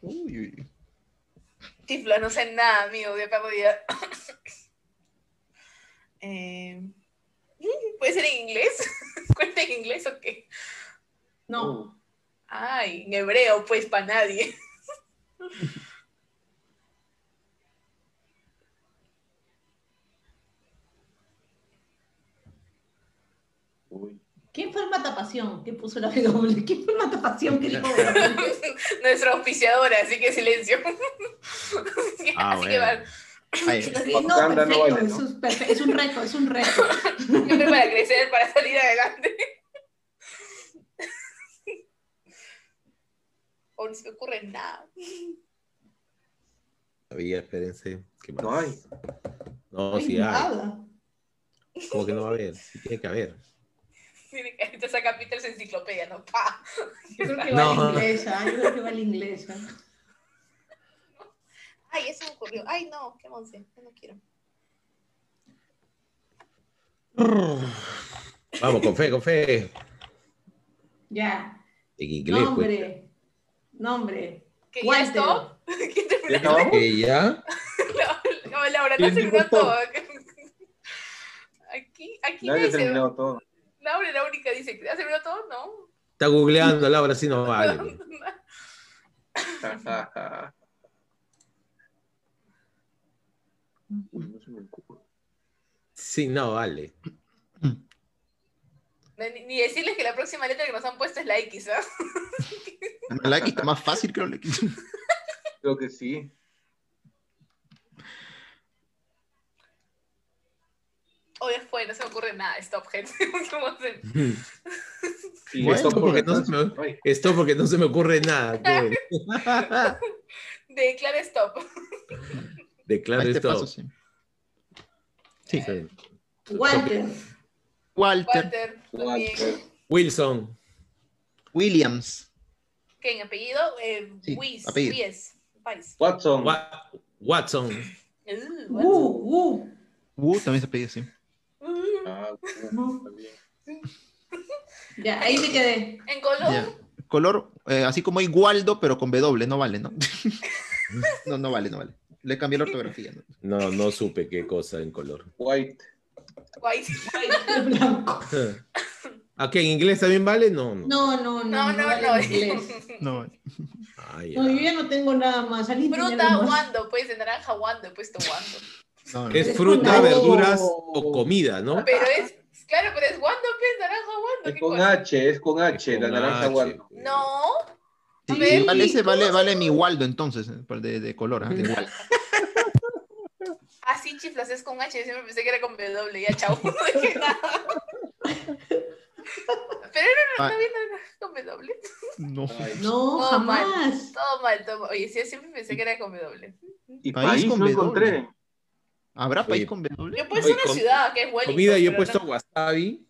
Speaker 6: Uy, uy, uy.
Speaker 3: Chifla, no sé nada, amigo, de perdida. eh, ¿Puede ser en inglés? ¿Cuenta en inglés o qué?
Speaker 2: No.
Speaker 3: Ay, en hebreo, pues, para nadie.
Speaker 2: ¿Quién fue el matapasión? ¿Qué puso la W? ¿Quién fue el matapasión que dijo?
Speaker 3: Nuestra auspiciadora, así que silencio.
Speaker 5: Ah,
Speaker 3: así que
Speaker 5: bueno.
Speaker 3: va.
Speaker 6: Ahí.
Speaker 2: No, perfecto, es, un reto, es un reto.
Speaker 3: Siempre para crecer, para salir adelante. O no se me ocurre nada.
Speaker 5: Todavía, espérense. ¿Qué más?
Speaker 4: No hay.
Speaker 5: No,
Speaker 2: No hay
Speaker 5: sí hay.
Speaker 2: nada.
Speaker 5: ¿Cómo que no va a haber? Sí tiene que haber.
Speaker 3: Te saca Peter su enciclopedia, ¿no? Pa.
Speaker 2: Yo creo que
Speaker 5: No.
Speaker 2: va la inglesa, yo creo que va la inglesa.
Speaker 3: Ay, eso me ocurrió. Ay, no, qué monse. Yo no quiero.
Speaker 5: Vamos, con fe, con fe.
Speaker 2: Ya.
Speaker 5: En inglés, pues.
Speaker 2: Nombre. Nombre.
Speaker 3: ¿Qué ya esto? ¿Quién terminó?
Speaker 4: ¿Ya?
Speaker 5: Que ya.
Speaker 3: No, Laura, no
Speaker 4: ¿Quién
Speaker 3: terminó
Speaker 4: dijo
Speaker 3: todo.
Speaker 4: todo?
Speaker 3: Aquí, aquí
Speaker 4: Nadie
Speaker 3: dice.
Speaker 4: todo.
Speaker 3: Laura es la única dice. ¿Ya terminó todo? No.
Speaker 5: Está googleando, Laura, sí no vale.
Speaker 4: Uy, no se me ocurre.
Speaker 5: Sí, no vale.
Speaker 3: Ni, ni decirles que la próxima letra que nos han puesto es la X, ¿ah?
Speaker 6: La X está más fácil, creo. la X.
Speaker 4: Creo que sí.
Speaker 3: O después, no se me ocurre nada. Stop, gente. ¿Cómo hacer?
Speaker 4: Sí,
Speaker 6: Bueno,
Speaker 4: esto
Speaker 5: porque no se me-
Speaker 4: Ay,
Speaker 5: Esto porque no se me ocurre nada. pues.
Speaker 3: Declara stop.
Speaker 5: Declaro
Speaker 6: A este
Speaker 5: esto.
Speaker 6: paso, sí. Sí.
Speaker 5: Sí.
Speaker 2: Walter.
Speaker 6: Walter
Speaker 3: Walter.
Speaker 5: Wilson.
Speaker 6: Williams.
Speaker 3: ¿Qué en apellido? Eh,
Speaker 6: Sí,
Speaker 3: Wies.
Speaker 6: apellido.
Speaker 3: Wies. Weiss.
Speaker 4: Watson.
Speaker 5: Wa- Watson.
Speaker 3: Uh,
Speaker 2: Uh, uh.
Speaker 6: Uh, también se pedía así.
Speaker 4: Ah, también.
Speaker 2: Ya, ahí me quedé.
Speaker 3: En color.
Speaker 6: Ya. Color, eh, así como igualdo, pero con W, no vale, ¿no? no, no vale, no vale. Le cambié la ortografía. ¿no?
Speaker 5: No, no supe qué cosa en color.
Speaker 4: White.
Speaker 3: White.
Speaker 2: Ay, blanco.
Speaker 5: ¿A qué? ¿En inglés también vale? No, no.
Speaker 2: No, no, no.
Speaker 3: No, no,
Speaker 2: vale
Speaker 3: no.
Speaker 2: inglés.
Speaker 6: No vale.
Speaker 5: Ya.
Speaker 2: No, yo ya no tengo nada más. ¿Alguien tiene
Speaker 3: Fruta, guando. Pues de naranja, guando. He puesto guando.
Speaker 6: No, no.
Speaker 5: Es fruta, verduras o comida, ¿no?
Speaker 3: Pero es. Claro, pero es guando, pues naranja, guando.
Speaker 4: Es
Speaker 3: ¿qué
Speaker 4: con
Speaker 3: cosa?
Speaker 4: H, es con H,
Speaker 5: Es
Speaker 4: la
Speaker 5: con
Speaker 4: naranja
Speaker 5: H,
Speaker 4: Waldo.
Speaker 5: pues.
Speaker 3: No.
Speaker 6: Sí,
Speaker 3: A ver,
Speaker 6: vale, ese
Speaker 3: ¿cómo
Speaker 6: vale, vale mi Waldo entonces, eh, por de, de color, ah, de igual.
Speaker 3: Así Ah, chiflas es con H. Yo siempre pensé que era con W. Ya, chao. No dije nada. Pero no, no,
Speaker 6: Ah.
Speaker 3: no.
Speaker 6: No.
Speaker 4: Ay,
Speaker 2: No,
Speaker 3: mal.
Speaker 2: jamás.
Speaker 3: Todo mal, todo mal. Oye, sí, siempre pensé que era con W.
Speaker 4: Y
Speaker 6: País
Speaker 4: país,
Speaker 6: con
Speaker 4: no encontré.
Speaker 6: ¿Habrá país
Speaker 5: Oye,
Speaker 6: con W?
Speaker 3: Yo he puesto
Speaker 5: Oye,
Speaker 3: una ciudad que es Wellington.
Speaker 5: Comida, yo he puesto
Speaker 3: no-
Speaker 5: wasabi.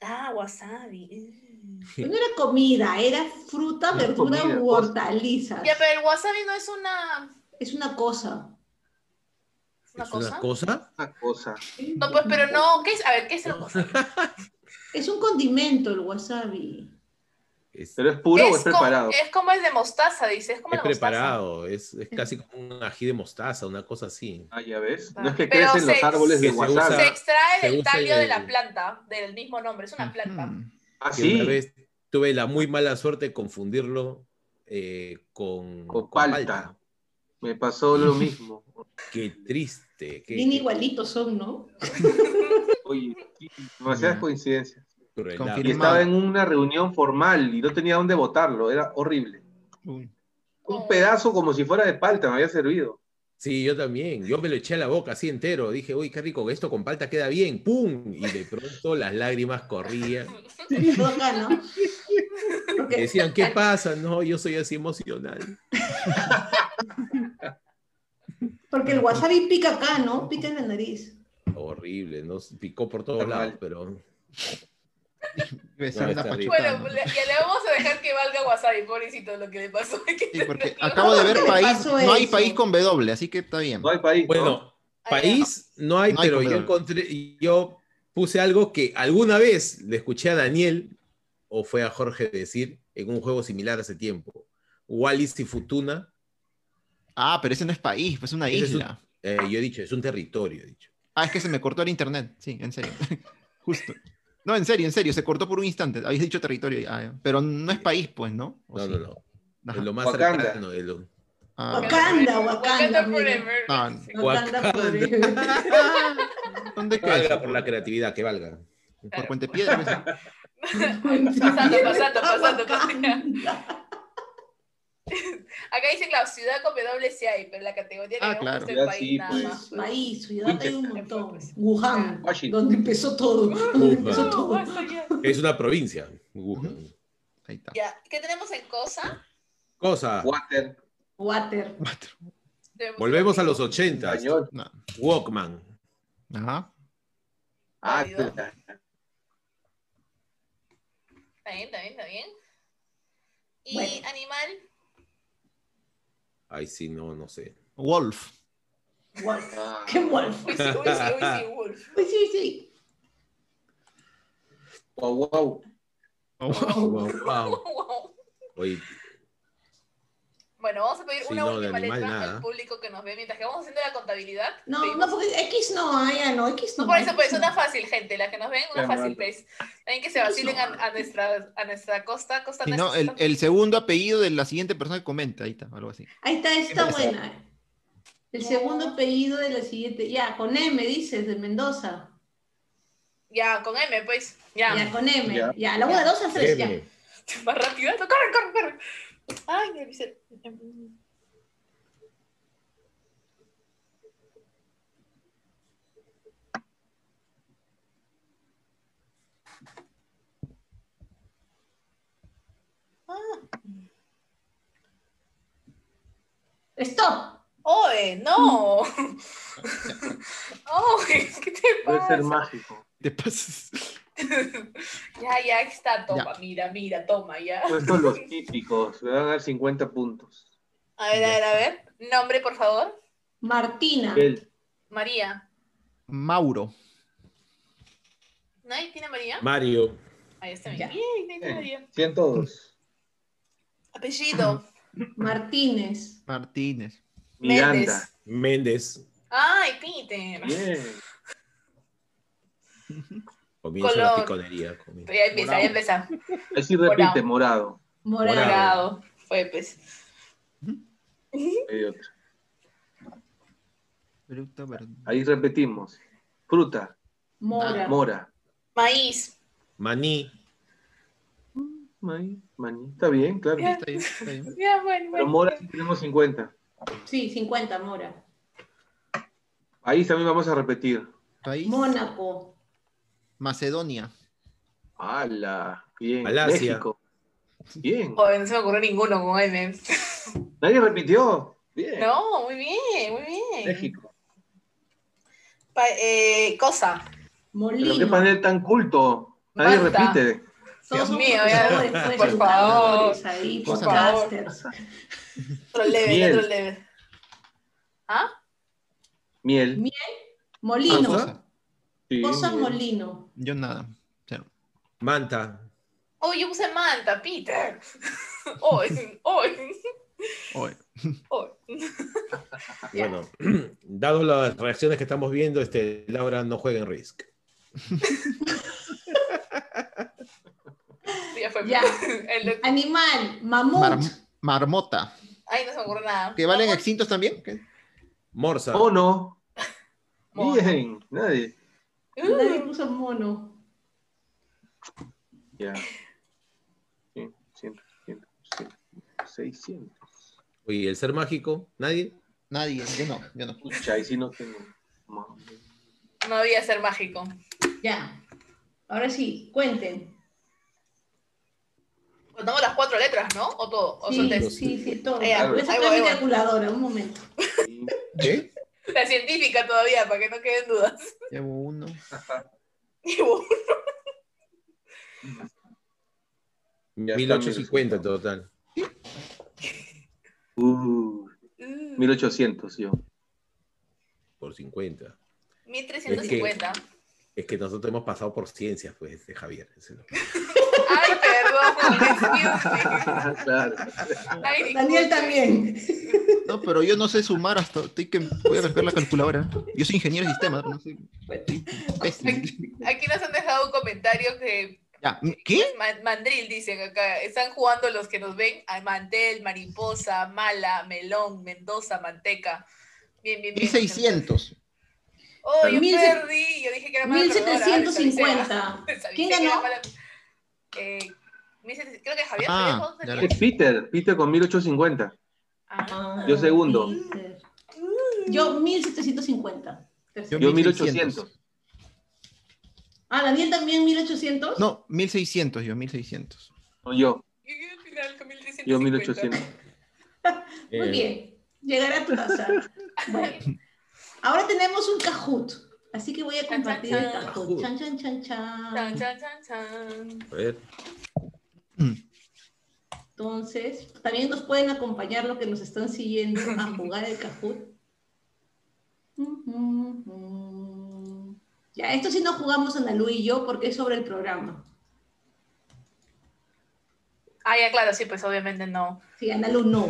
Speaker 3: Ah, wasabi. Mm.
Speaker 2: No era comida, era fruta,
Speaker 4: No
Speaker 2: verdura
Speaker 4: comida,
Speaker 2: u hortalizas.
Speaker 3: Ya, pero el wasabi no es una,
Speaker 2: Es una cosa.
Speaker 3: una
Speaker 5: ¿Es
Speaker 3: cosa.
Speaker 5: una cosa?
Speaker 4: Una cosa.
Speaker 3: No, pues, pero no. ¿Qué es? A ver, ¿qué es el wasabi?
Speaker 2: Es un condimento el wasabi.
Speaker 5: Es,
Speaker 4: ¿Pero es puro o es
Speaker 3: como,
Speaker 4: preparado?
Speaker 3: es como el de mostaza, dice. Es como
Speaker 5: es
Speaker 3: la
Speaker 5: preparado, es, es casi como un ají de mostaza, una cosa así.
Speaker 4: Ah, ya ves.
Speaker 3: Ah,
Speaker 4: No es que
Speaker 3: pero
Speaker 4: crecen los árboles de wasabi.
Speaker 3: Se extrae del tallo de la planta, del mismo nombre. Es una planta.
Speaker 6: Mm.
Speaker 4: Ah,
Speaker 5: una
Speaker 4: sí.
Speaker 5: vez tuve la muy mala suerte de confundirlo eh, con,
Speaker 4: Con
Speaker 5: con
Speaker 4: palta. Me pasó lo mismo.
Speaker 5: Qué triste. Qué,
Speaker 2: Bien
Speaker 5: qué
Speaker 2: igualitos son, ¿no?
Speaker 4: Oye, demasiadas coincidencias.
Speaker 5: Crueldad.
Speaker 4: Y estaba en una reunión formal y no tenía dónde botarlo. Era horrible.
Speaker 6: Uy.
Speaker 4: Un pedazo como si fuera de palta me había servido.
Speaker 5: Sí, yo también. Yo me lo eché a la boca así entero. Dije, uy, qué rico, esto con palta queda bien. ¡Pum! Y de pronto las lágrimas corrían.
Speaker 2: Porque
Speaker 5: decían, ¿qué pasa? No, yo soy así emocional.
Speaker 2: Porque el wasabi pica acá, ¿no? Pica en la nariz.
Speaker 5: Horrible, ¿no? Picó por todos lados, pero No,
Speaker 3: Bueno,
Speaker 6: ¿no?
Speaker 3: le- ya le vamos a dejar que valga Wasabi, pobrecito, lo que le pasó. Hay que
Speaker 6: Sí, porque
Speaker 3: entenderlo.
Speaker 6: acabo de ver
Speaker 2: ¿Qué le
Speaker 6: país, no hay país con W, así que está bien.
Speaker 4: No hay país. ¿no?
Speaker 5: bueno, país no hay,
Speaker 6: No hay
Speaker 5: pero yo encontré, yo puse algo que alguna vez le escuché a Daniel o fue a Jorge decir en un juego similar hace tiempo. Wallis y Futuna,
Speaker 6: Ah, pero ese no es país, pues es una
Speaker 5: Ese es un-
Speaker 6: isla.
Speaker 5: eh, yo he dicho, es un territorio, he dicho.
Speaker 6: Ah, es que se me cortó el internet. Sí, en serio. Justo. No, en serio, en serio, se cortó por un instante. Habéis dicho territorio, ah, ya. pero no es país, pues, ¿no? ¿O
Speaker 5: No,
Speaker 6: sí?
Speaker 5: no, no. Es lo más
Speaker 4: Wakanda.
Speaker 5: cercano de lo-
Speaker 6: Ah,
Speaker 2: Wakanda, Wakanda,
Speaker 3: forever.
Speaker 6: Ah.
Speaker 2: Wakanda forever.
Speaker 6: ¿Dónde
Speaker 5: Que
Speaker 6: queda?
Speaker 5: valga por la creatividad, que valga.
Speaker 6: Por Puente Piedra. pues.
Speaker 3: Pasando, pasando, pasando. Acá dicen la ciudad con W sí hay, pero la categoría que
Speaker 6: Ah,
Speaker 3: hemos
Speaker 6: claro.
Speaker 3: es
Speaker 4: Ciudad
Speaker 3: país
Speaker 4: sí,
Speaker 3: nada
Speaker 4: pues.
Speaker 3: más.
Speaker 2: País, ciudad hay un montón. Wuhan,
Speaker 4: Washington.
Speaker 2: donde empezó todo. Donde empezó.
Speaker 5: Es una provincia. Wuhan.
Speaker 6: Ahí está.
Speaker 3: Ya, ¿qué tenemos en cosa?
Speaker 5: Cosa.
Speaker 4: Water.
Speaker 2: Water.
Speaker 5: Volvemos a los
Speaker 3: contigo.
Speaker 5: 80.
Speaker 4: Español.
Speaker 6: No.
Speaker 5: Walkman.
Speaker 6: Ajá.
Speaker 4: Ah, espera.
Speaker 3: Está bien, está bien, está bien. ¿Y
Speaker 2: Bueno.
Speaker 3: animal?
Speaker 5: Ay, sí, no, no sé.
Speaker 6: Wolf.
Speaker 2: Wolf.
Speaker 4: Ah,
Speaker 2: ¿Qué wolf?
Speaker 3: Uy, sí, uy, sí, uy, sí, Wolf.
Speaker 2: Pues sí, sí.
Speaker 4: wow, wow.
Speaker 5: Wow, wow.
Speaker 3: Wow.
Speaker 5: Oye,
Speaker 3: Bueno, vamos a pedir
Speaker 5: Sí,
Speaker 3: una
Speaker 5: no,
Speaker 3: última
Speaker 5: animal,
Speaker 3: letra
Speaker 5: nada.
Speaker 3: al público que nos ve mientras que vamos haciendo la contabilidad.
Speaker 2: No,
Speaker 3: Pedimos-
Speaker 2: no, porque X no, ah, ya no, X no.
Speaker 3: No, por eso, pues, una
Speaker 2: no.
Speaker 3: fácil, gente. La que nos ven, una fácil,
Speaker 4: no.
Speaker 3: pues. También que se vacilen a, a nuestra, a nuestra costa. costa
Speaker 6: Si no,
Speaker 3: nuestra-
Speaker 6: el, el segundo apellido de la siguiente persona que comenta, ahí está, algo así.
Speaker 2: Ahí está, está buena. El segundo apellido de la siguiente. Ya, con M dices, de Mendoza.
Speaker 3: Ya, con M, pues. Ya.
Speaker 2: Ya, con M.
Speaker 4: Ya.
Speaker 2: Ya, la una, dos, a tres, ya.
Speaker 5: M.
Speaker 3: Más rápido. No, corre, corre, corre. Ay, me avisé.
Speaker 2: Stop.
Speaker 3: ¡Oye, no! ¡Oye, qué te
Speaker 4: Puede ser
Speaker 3: pasa!
Speaker 4: mágico.
Speaker 6: Te pasas.
Speaker 3: Ya, ya, está, toma, mira, mira, toma, ya.
Speaker 4: Estos los típicos. Le van a dar 50 puntos.
Speaker 3: A ver, a ver, a ver. Nombre, por favor.
Speaker 2: Martina.
Speaker 3: María.
Speaker 6: Mauro.
Speaker 3: ¿Nadie tiene María?
Speaker 5: Mario.
Speaker 3: Ahí está,
Speaker 2: Ya.
Speaker 3: bien. María.
Speaker 4: 102.
Speaker 3: Apellido.
Speaker 2: Martínez.
Speaker 6: Martínez.
Speaker 4: Miranda.
Speaker 5: Méndez.
Speaker 3: Ay, Peter.
Speaker 4: Bien.
Speaker 5: Comienza
Speaker 3: Color.
Speaker 5: la piconería. comienza.
Speaker 3: Ya empieza, ya empieza.
Speaker 4: Ahí sí repite, morado.
Speaker 2: Morado.
Speaker 5: Morado.
Speaker 3: Morado. Fue, pues.
Speaker 4: Hay otro.
Speaker 6: Fruta, verdura.
Speaker 4: Ahí repetimos. Fruta.
Speaker 2: Mora.
Speaker 4: Mora.
Speaker 3: Maíz.
Speaker 5: Maní.
Speaker 4: Maíz, maní. Está bien, claro.
Speaker 3: Ya.
Speaker 6: Está bien, está bien.
Speaker 3: Ya, bueno,
Speaker 4: Pero mora sí tenemos 50.
Speaker 2: Sí, 50, Mora.
Speaker 4: Ahí también vamos a repetir.
Speaker 6: País.
Speaker 2: Mónaco.
Speaker 6: Macedonia.
Speaker 4: ¡Hala! Bien.
Speaker 5: Malasia.
Speaker 4: México. Bien.
Speaker 3: Joder, no se me ocurrió ninguno con M.
Speaker 4: Nadie repitió. Bien.
Speaker 3: No, muy bien, muy bien.
Speaker 4: México.
Speaker 3: Pa- eh, cosa.
Speaker 4: Pero
Speaker 2: Molino.
Speaker 4: qué panel tan culto. Nadie
Speaker 3: Malta.
Speaker 4: repite.
Speaker 3: Dios mío, ya. Por favor.
Speaker 2: ahí,
Speaker 6: Por
Speaker 2: podcasters.
Speaker 3: Otro level,
Speaker 4: Miel.
Speaker 3: otro level. ¿Ah?
Speaker 4: Miel.
Speaker 2: Molino.
Speaker 4: Sí,
Speaker 2: Cosa. Molino.
Speaker 6: Yo nada.
Speaker 5: Manta.
Speaker 3: Oh, yo puse manta, Peter. Hoy, hoy, hoy. Ya.
Speaker 5: Bueno, dado las reacciones que estamos viendo, este, Laura no juega en Risk.
Speaker 3: Ya fue.
Speaker 2: Ya.
Speaker 3: El-
Speaker 2: Animal. Mamut.
Speaker 6: mar- marmota.
Speaker 3: Ay, no se me ocurre nada.
Speaker 6: ¿Que valen extintos también? ¿Qué?
Speaker 5: Morsa.
Speaker 4: Mono.
Speaker 3: Mono.
Speaker 4: Bien. Nadie.
Speaker 2: Nadie puso mono.
Speaker 4: Ya. 100, 100, 100, 600.
Speaker 5: Oye, el ser mágico, ¿nadie?
Speaker 6: Nadie, yo no, yo no.
Speaker 4: Pucha, ahí sí no tengo.
Speaker 3: No había ser mágico.
Speaker 2: Ya. Ahora sí, cuenten.
Speaker 3: Contamos las cuatro letras, ¿no? ¿O todo? ¿O son
Speaker 2: Sí,
Speaker 3: tres?
Speaker 2: sí, sí, todo.
Speaker 3: Ya,
Speaker 2: Voy a
Speaker 3: ahí
Speaker 2: sacar
Speaker 3: voy,
Speaker 2: mi
Speaker 3: ahí voy.
Speaker 2: calculadora, un momento.
Speaker 5: ¿Qué?
Speaker 3: La científica todavía, para que no queden dudas.
Speaker 6: Llevo uno.
Speaker 4: Ya está,
Speaker 5: 1850 total.
Speaker 4: Uh, 1800 yo.
Speaker 5: Por 50.
Speaker 3: 1350.
Speaker 5: Es que nosotros hemos pasado por ciencias, pues, de Javier. eso es lo que-
Speaker 3: Ay, perdón.
Speaker 4: claro.
Speaker 3: Ay,
Speaker 2: Daniel también.
Speaker 6: No, pero yo no sé sumar hasta. Que voy a ver la calculadora. Yo soy ingeniero de sistemas, no sé.
Speaker 3: Aquí nos han dejado un comentario que
Speaker 6: Ya, ¿Qué?
Speaker 3: Ma- Mandril dicen acá, están jugando los que nos ven a Mantel, Mariposa, Mala, Melón, Mendoza, Manteca. Bien, bien, bien.
Speaker 6: 1600.
Speaker 3: Oh, yo perdí, yo dije que era mala perdedora,
Speaker 2: 1750.
Speaker 3: les avisé.
Speaker 2: ¿Quién ganó?
Speaker 3: mala- Eh, 1700 creo que Javier.
Speaker 6: Ah,
Speaker 4: Peter, Peter con 1850.
Speaker 3: Ah,
Speaker 4: Yo segundo.
Speaker 2: Yo 1750.
Speaker 6: Yo
Speaker 4: Yo
Speaker 6: 1600.
Speaker 4: 1800.
Speaker 2: Ah, Daniel también 1800.
Speaker 6: No, 1600, yo 1600.
Speaker 4: No, yo.
Speaker 3: y al final con 1350.
Speaker 4: Yo 1800.
Speaker 2: Muy bien. Llegará a tu casa. Bueno. Ahora tenemos un Kahoot. Así que voy a compartir el
Speaker 3: Chan, chan,
Speaker 2: Kahoot. Chan, chan, chan,
Speaker 3: Chan,
Speaker 2: chan.
Speaker 3: chan, chan, chan.
Speaker 5: A ver.
Speaker 2: Entonces, también nos pueden acompañar los que nos están siguiendo a jugar el Kahoot. Ya, esto sí no jugamos Analu y yo porque es sobre el programa.
Speaker 3: Ah, ya, claro, sí, pues obviamente no.
Speaker 2: Sí, Analu no.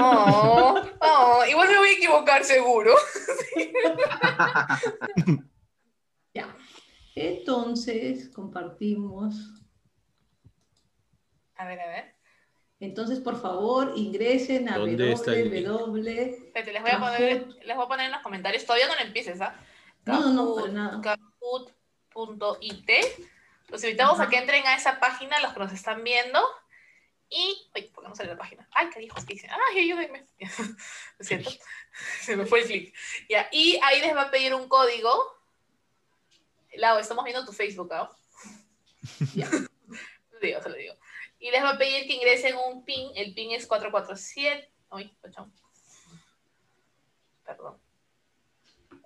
Speaker 3: Oh, oh, igual me voy a equivocar seguro.
Speaker 2: Ya. Entonces, compartimos.
Speaker 3: A ver, a ver.
Speaker 2: Entonces, por favor, ingresen a
Speaker 5: ¿Dónde está el link?
Speaker 2: www.
Speaker 3: Espérate, les voy, a poner, les voy a poner en los comentarios. Todavía no lo empieces, ¿ah?
Speaker 2: No, no, no,
Speaker 3: Kahoot,
Speaker 2: para nada.
Speaker 3: Kahoot.it. Los invitamos a que entren a esa página, los que nos están viendo. Y. Ay, ¿por qué no sale la página? Ay, qué hijos que dicen. Ay, ayúdenme. Lo siento. Se me fue el clic. Ya, y ahí les va a pedir un código. Lau, estamos viendo tu Facebook, ¿ah?
Speaker 2: Ya.
Speaker 3: Lo digo, se lo digo. Y les va a pedir que ingresen un PIN. El PIN es 447. Uy. Perdón.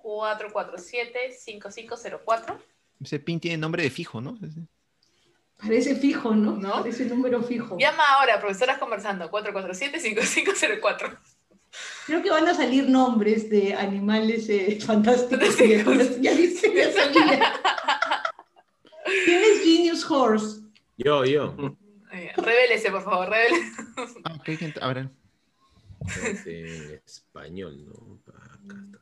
Speaker 3: 447-5504.
Speaker 6: Ese pin tiene nombre de fijo, ¿no?
Speaker 2: Parece fijo, ¿no?
Speaker 3: ¿No?
Speaker 2: Parece número fijo.
Speaker 3: Llama ahora, profesoras conversando. 447-5504.
Speaker 2: Creo que van a salir nombres de animales eh, fantásticos. ya dice, ya salía. ¿Quién es Genius Horse?
Speaker 5: Yo, yo.
Speaker 3: Eh, Revélese, por favor, revélese.
Speaker 6: Ah, ok, gente, a ver.
Speaker 5: Es en español, ¿no? Acá está.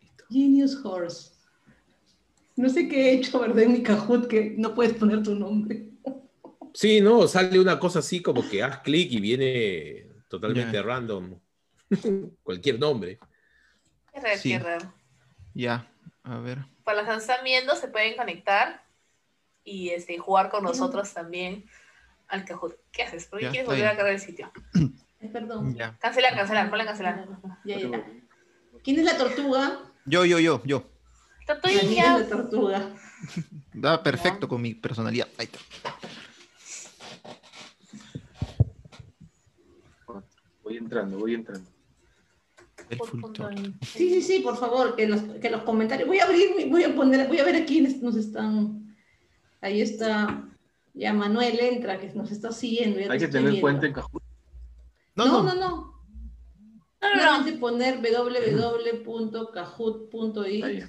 Speaker 5: Listo.
Speaker 2: Genius Horse. No sé qué he hecho, ¿verdad? En mi Kahoot que no puedes poner tu nombre.
Speaker 5: Sí, no, sale una cosa así como que haz clic y viene totalmente random. Cualquier nombre.
Speaker 3: Qué raro,
Speaker 6: Sí.
Speaker 3: qué raro.
Speaker 6: Ya, a ver.
Speaker 3: Para los que nos están viendo, se pueden conectar y este, jugar con nosotros también al Kahoot. ¿Qué haces? ¿Por qué
Speaker 6: Ya,
Speaker 3: quieres volver a cargar el sitio?
Speaker 2: Perdón.
Speaker 6: Ya.
Speaker 3: Cancelar, cancelar, ponle cancelar.
Speaker 2: Ya, ya, ya. ¿Quién es la tortuga?
Speaker 6: Yo, yo, yo, yo.
Speaker 2: Daniel es
Speaker 3: Tortuguilla.
Speaker 2: la tortuga.
Speaker 6: Da perfecto con mi personalidad. Ahí está.
Speaker 4: Voy entrando, voy entrando.
Speaker 6: El full talk.
Speaker 2: Sí, sí, sí, por favor, que los, que los comentarios. Voy a abrir, mi- voy a poner, voy a ver a quiénes nos están. Ahí está. Ya Manuel entra, que nos está siguiendo. ya
Speaker 4: Hay que tener cuenta en Kahoot.
Speaker 6: No,
Speaker 2: No,
Speaker 6: no,
Speaker 2: no, no.
Speaker 3: No, no, no.
Speaker 2: Solamente poner www.kahoot.it.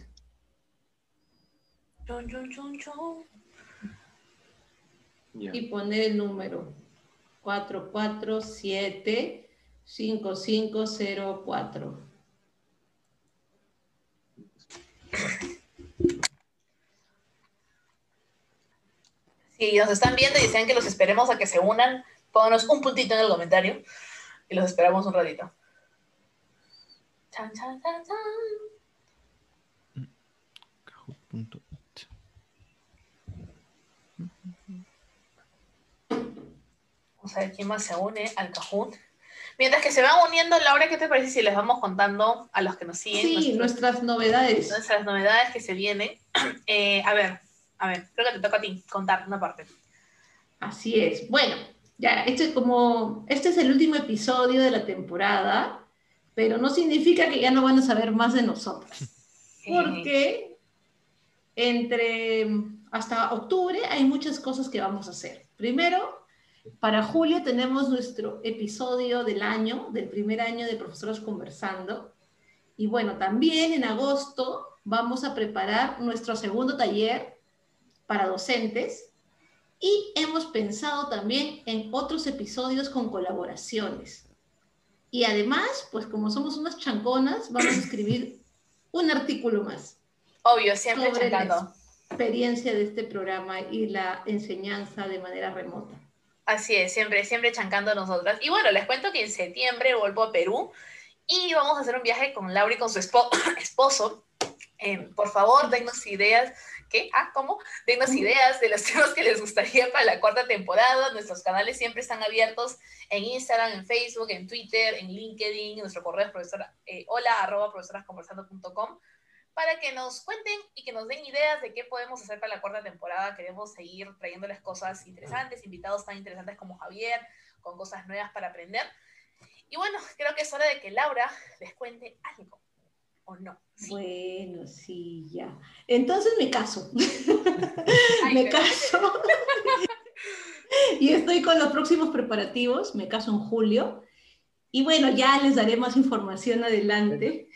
Speaker 4: Ya.
Speaker 2: y poner el número 447-5504.
Speaker 3: Si nos están viendo y desean que los esperemos a que se unan, pónganos un puntito en el comentario y los esperamos un ratito. Chan, chan, chan, chan. Vamos a ver quién más se une al Kahoot. Mientras que se van uniendo, Laura, ¿qué te parece si les vamos contando a los que nos siguen?
Speaker 2: Sí, nuestras novedades.
Speaker 3: nuestras novedades que se vienen. Eh, a ver, a ver, creo que te toca a ti contar una parte.
Speaker 2: Así es. Bueno, ya, este, como, este es el último episodio de la temporada, pero no significa que ya no van a saber más de nosotras. Porque entre hasta octubre hay muchas cosas que vamos a hacer. Primero, para julio tenemos nuestro episodio del año, del primer año de Profesoras Conversando. Y bueno, también en agosto vamos a preparar nuestro segundo taller para docentes y hemos pensado también en otros episodios con colaboraciones. Y además, pues como somos unas chanconas, vamos a escribir un artículo más
Speaker 3: Obvio, siempre
Speaker 2: sobre la
Speaker 3: chacando.
Speaker 2: experiencia de este programa y la enseñanza de manera remota.
Speaker 3: Así es, siempre, siempre chancando nosotras. Y bueno, les cuento que en septiembre vuelvo a Perú y vamos a hacer un viaje con Laura y con su espo- esposo. Eh, por favor, denos ideas. ¿Qué? Ah, ¿cómo? Denos ideas de los temas que les gustaría para la cuarta temporada. Nuestros canales siempre están abiertos en Instagram, en Facebook, en Twitter, en LinkedIn. Nuestro correo es profesora, eh, hola arroba profesorasconversando.com para que nos cuenten y que nos den ideas de qué podemos hacer para la cuarta temporada. Queremos seguir trayéndoles cosas interesantes, invitados tan interesantes como Javier, con cosas nuevas para aprender. Y bueno, creo que es hora de que Laura les cuente algo. ¿O no? Sí.
Speaker 2: Bueno, sí, ya. Entonces me caso.
Speaker 3: Ay,
Speaker 2: me
Speaker 3: pero-
Speaker 2: caso. y estoy con los próximos preparativos. Me caso en julio. Y bueno, ya les daré más información adelante.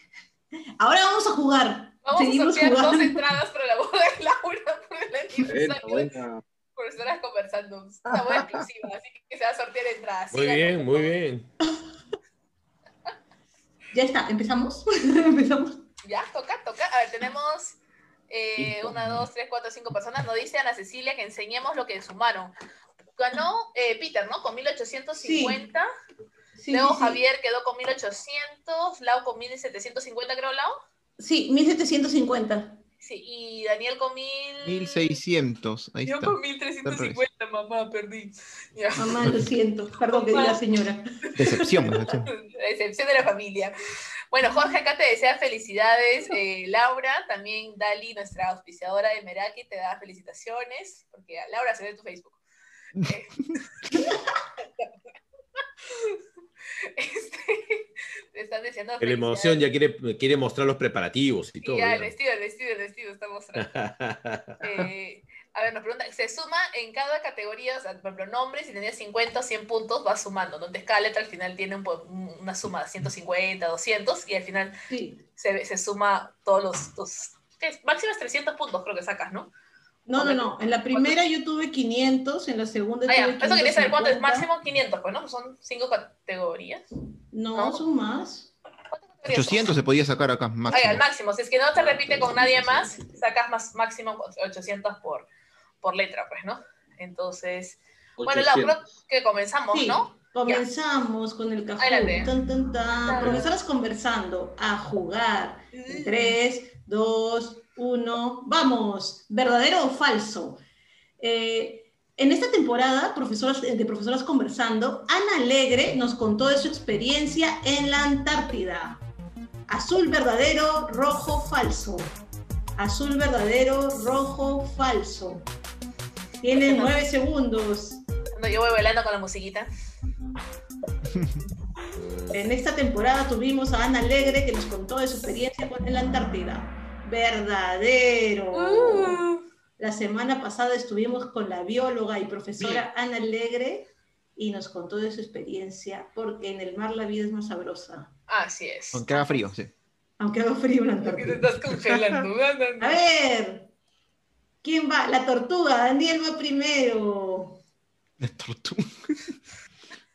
Speaker 2: Ahora vamos a jugar.
Speaker 3: Vamos
Speaker 2: Seguimos
Speaker 3: a sortear dos
Speaker 2: jugando.
Speaker 3: entradas para la boda de Laura por el
Speaker 4: Buena,
Speaker 3: aniversario.
Speaker 4: buena.
Speaker 3: Profesoras conversando. Una boda exclusiva, así que se va a sortear entradas.
Speaker 5: Muy
Speaker 3: Síganos,
Speaker 5: bien,
Speaker 3: por
Speaker 5: muy bien.
Speaker 2: Ya está, empezamos. empezamos.
Speaker 3: Ya, toca, toca. A ver, tenemos eh, una, dos, tres, cuatro, cinco personas. Nos dice Ana Cecilia que enseñemos lo que sumaron. Ganó eh, Peter, ¿no? Con 1850.
Speaker 2: Sí,
Speaker 3: Luego
Speaker 2: sí, sí.
Speaker 3: Javier quedó con 1800. Lau con 1750, creo, Lau.
Speaker 2: Sí, 1750.
Speaker 3: Sí, y Daniel con 1000.
Speaker 6: 1600. Ahí
Speaker 3: Yo
Speaker 6: está.
Speaker 3: con 1350, mamá, perdí. Ya.
Speaker 2: Mamá, lo siento. Perdón que diga señora.
Speaker 6: Decepción, decepción.
Speaker 3: De la familia. Bueno, Jorge acá te desea felicidades. eh, Laura, también Dali, nuestra auspiciadora de Meraki, te da felicitaciones, porque a Laura se ve en tu Facebook. Eh, este, te están deseando
Speaker 5: La emoción ya quiere, quiere mostrar los preparativos y todo.
Speaker 3: Ya,
Speaker 5: ya.
Speaker 3: el vestido, el vestido, el vestido está mostrando. Eh, a ver, nos pregunta, se suma en cada categoría, o sea, por ejemplo, nombres, si tenías 50 o 100 puntos, vas sumando, ¿no? Entonces, cada letra al final tiene un una suma de 150, 200, y al final
Speaker 2: Sí.
Speaker 3: se, se suma todos los, los es 300 puntos creo que sacas, ¿no?
Speaker 2: No, no, no. En la primera yo tuve 500, en la segunda
Speaker 3: Ah, ya,
Speaker 2: tuve
Speaker 3: eso quería saber cuánto es
Speaker 2: 550.
Speaker 3: máximo 500, pues, ¿no? Son cinco categorías.
Speaker 2: No,
Speaker 3: ¿no?
Speaker 2: son más.
Speaker 3: ¿Cuántas categorías son?
Speaker 6: 800 se podía sacar acá,
Speaker 3: Ah, ya,
Speaker 6: máximo.
Speaker 3: al máximo, si es que no se repite con nadie más, sacas más máximo 800 por, por letra, pues, ¿no? Entonces, Bueno, Lau, creo
Speaker 4: 800.
Speaker 3: que comenzamos,
Speaker 2: Sí,
Speaker 3: ¿no?
Speaker 2: comenzamos con el cajón.
Speaker 3: Adelante.
Speaker 2: Tan, tan, tan. Profesoras conversando, a jugar. 3, 2, 1, vamos. ¿Verdadero o falso? Eh, en esta temporada profesoras, de Profesoras Conversando, Ana Alegre nos contó de su experiencia en la Antártida. Azul verdadero, rojo falso. Azul verdadero, rojo falso. Tienen nueve segundos.
Speaker 3: Yo voy bailando con la musiquita.
Speaker 2: En esta temporada tuvimos a Ana Alegre que nos contó de su experiencia con- en la Antártida. Verdadero.
Speaker 3: Uh.
Speaker 2: La semana pasada estuvimos con la bióloga y profesora Ana Alegre y nos contó de su experiencia porque en el mar la vida es más sabrosa,
Speaker 3: Así es.
Speaker 6: Aunque haga frío, sí.
Speaker 2: aunque haga frío la
Speaker 3: Porque te estás congelando.
Speaker 2: A ver, ¿quién va? La tortuga, Daniel va primero.
Speaker 6: La tortuga.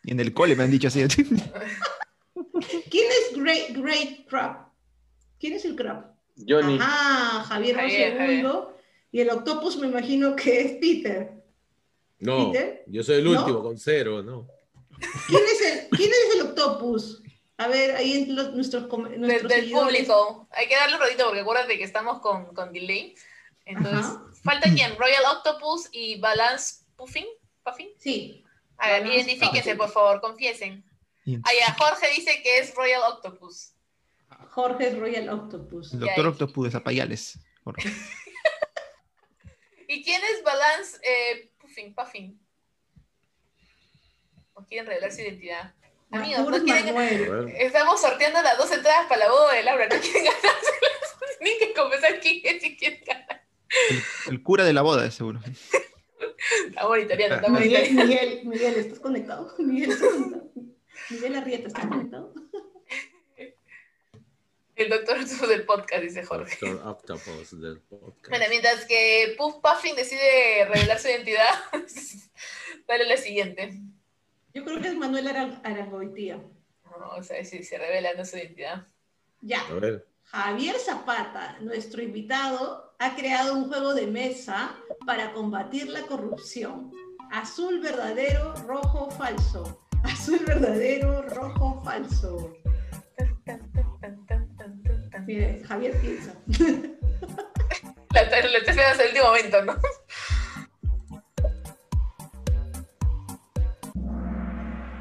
Speaker 6: Y en el cole me han dicho así.
Speaker 2: ¿Quién es Great, Great Crab? ¿Quién es el crab?
Speaker 4: Johnny.
Speaker 2: Ajá, Javier
Speaker 3: Javier,
Speaker 2: segundo. Y el octopus me imagino que es Peter.
Speaker 5: No,
Speaker 2: ¿Peter?
Speaker 5: yo soy el
Speaker 2: ¿No?
Speaker 5: último con cero, ¿no.
Speaker 2: ¿Quién es el, quién es el octopus? A ver, ahí en los- nuestros, com-
Speaker 3: Del, público. Hay que darle un ratito porque acuérdate que estamos con, con delay. Entonces,
Speaker 2: Ajá.
Speaker 3: falta quién? Royal Octopus y Balance Puffin. Puffin.
Speaker 2: Sí.
Speaker 3: A ver,
Speaker 2: Balance
Speaker 3: identifíquense,
Speaker 2: Puffin.
Speaker 3: por favor, confiesen. Ah, ya, Jorge dice que es Royal Octopus.
Speaker 2: Jorge Royal Octopus.
Speaker 6: doctor. Octopus de Zapayales. Jorge.
Speaker 3: ¿Y quién es Balance eh, Puffin? Puffin? ¿O quieren revelar su identidad? Amigos, no quieren...
Speaker 2: Manuel.
Speaker 3: Estamos sorteando las dos entradas para la boda de Laura. No quieren ganárselas. Tienen que confesar quién es y quién ganar.
Speaker 6: El cura de la boda, seguro.
Speaker 3: Está monitoreando, está
Speaker 2: Miguel,
Speaker 3: monitoreando.
Speaker 2: Miguel, Miguel, ¿estás conectado? Miguel, ¿estás conectado? Miguel Arrieta, ¿estás conectado?
Speaker 3: El doctor Octopus del podcast, dice Jorge.
Speaker 5: Doctor Octopus del podcast.
Speaker 3: Bueno, mientras que Puff Puffin decide revelar su identidad, dale la siguiente.
Speaker 2: Yo creo que es Manuel Ara- Arangoitía.
Speaker 3: No, o sea, si se revela no su identidad.
Speaker 2: Ya.
Speaker 5: A ver.
Speaker 2: Javier Zapata, nuestro invitado, ha creado un juego de mesa para combatir la corrupción. Azul verdadero, rojo falso. Azul verdadero, rojo falso.
Speaker 3: Tan.
Speaker 2: Mire, Javier piensa.
Speaker 3: La, esperando hasta el último momento, ¿no?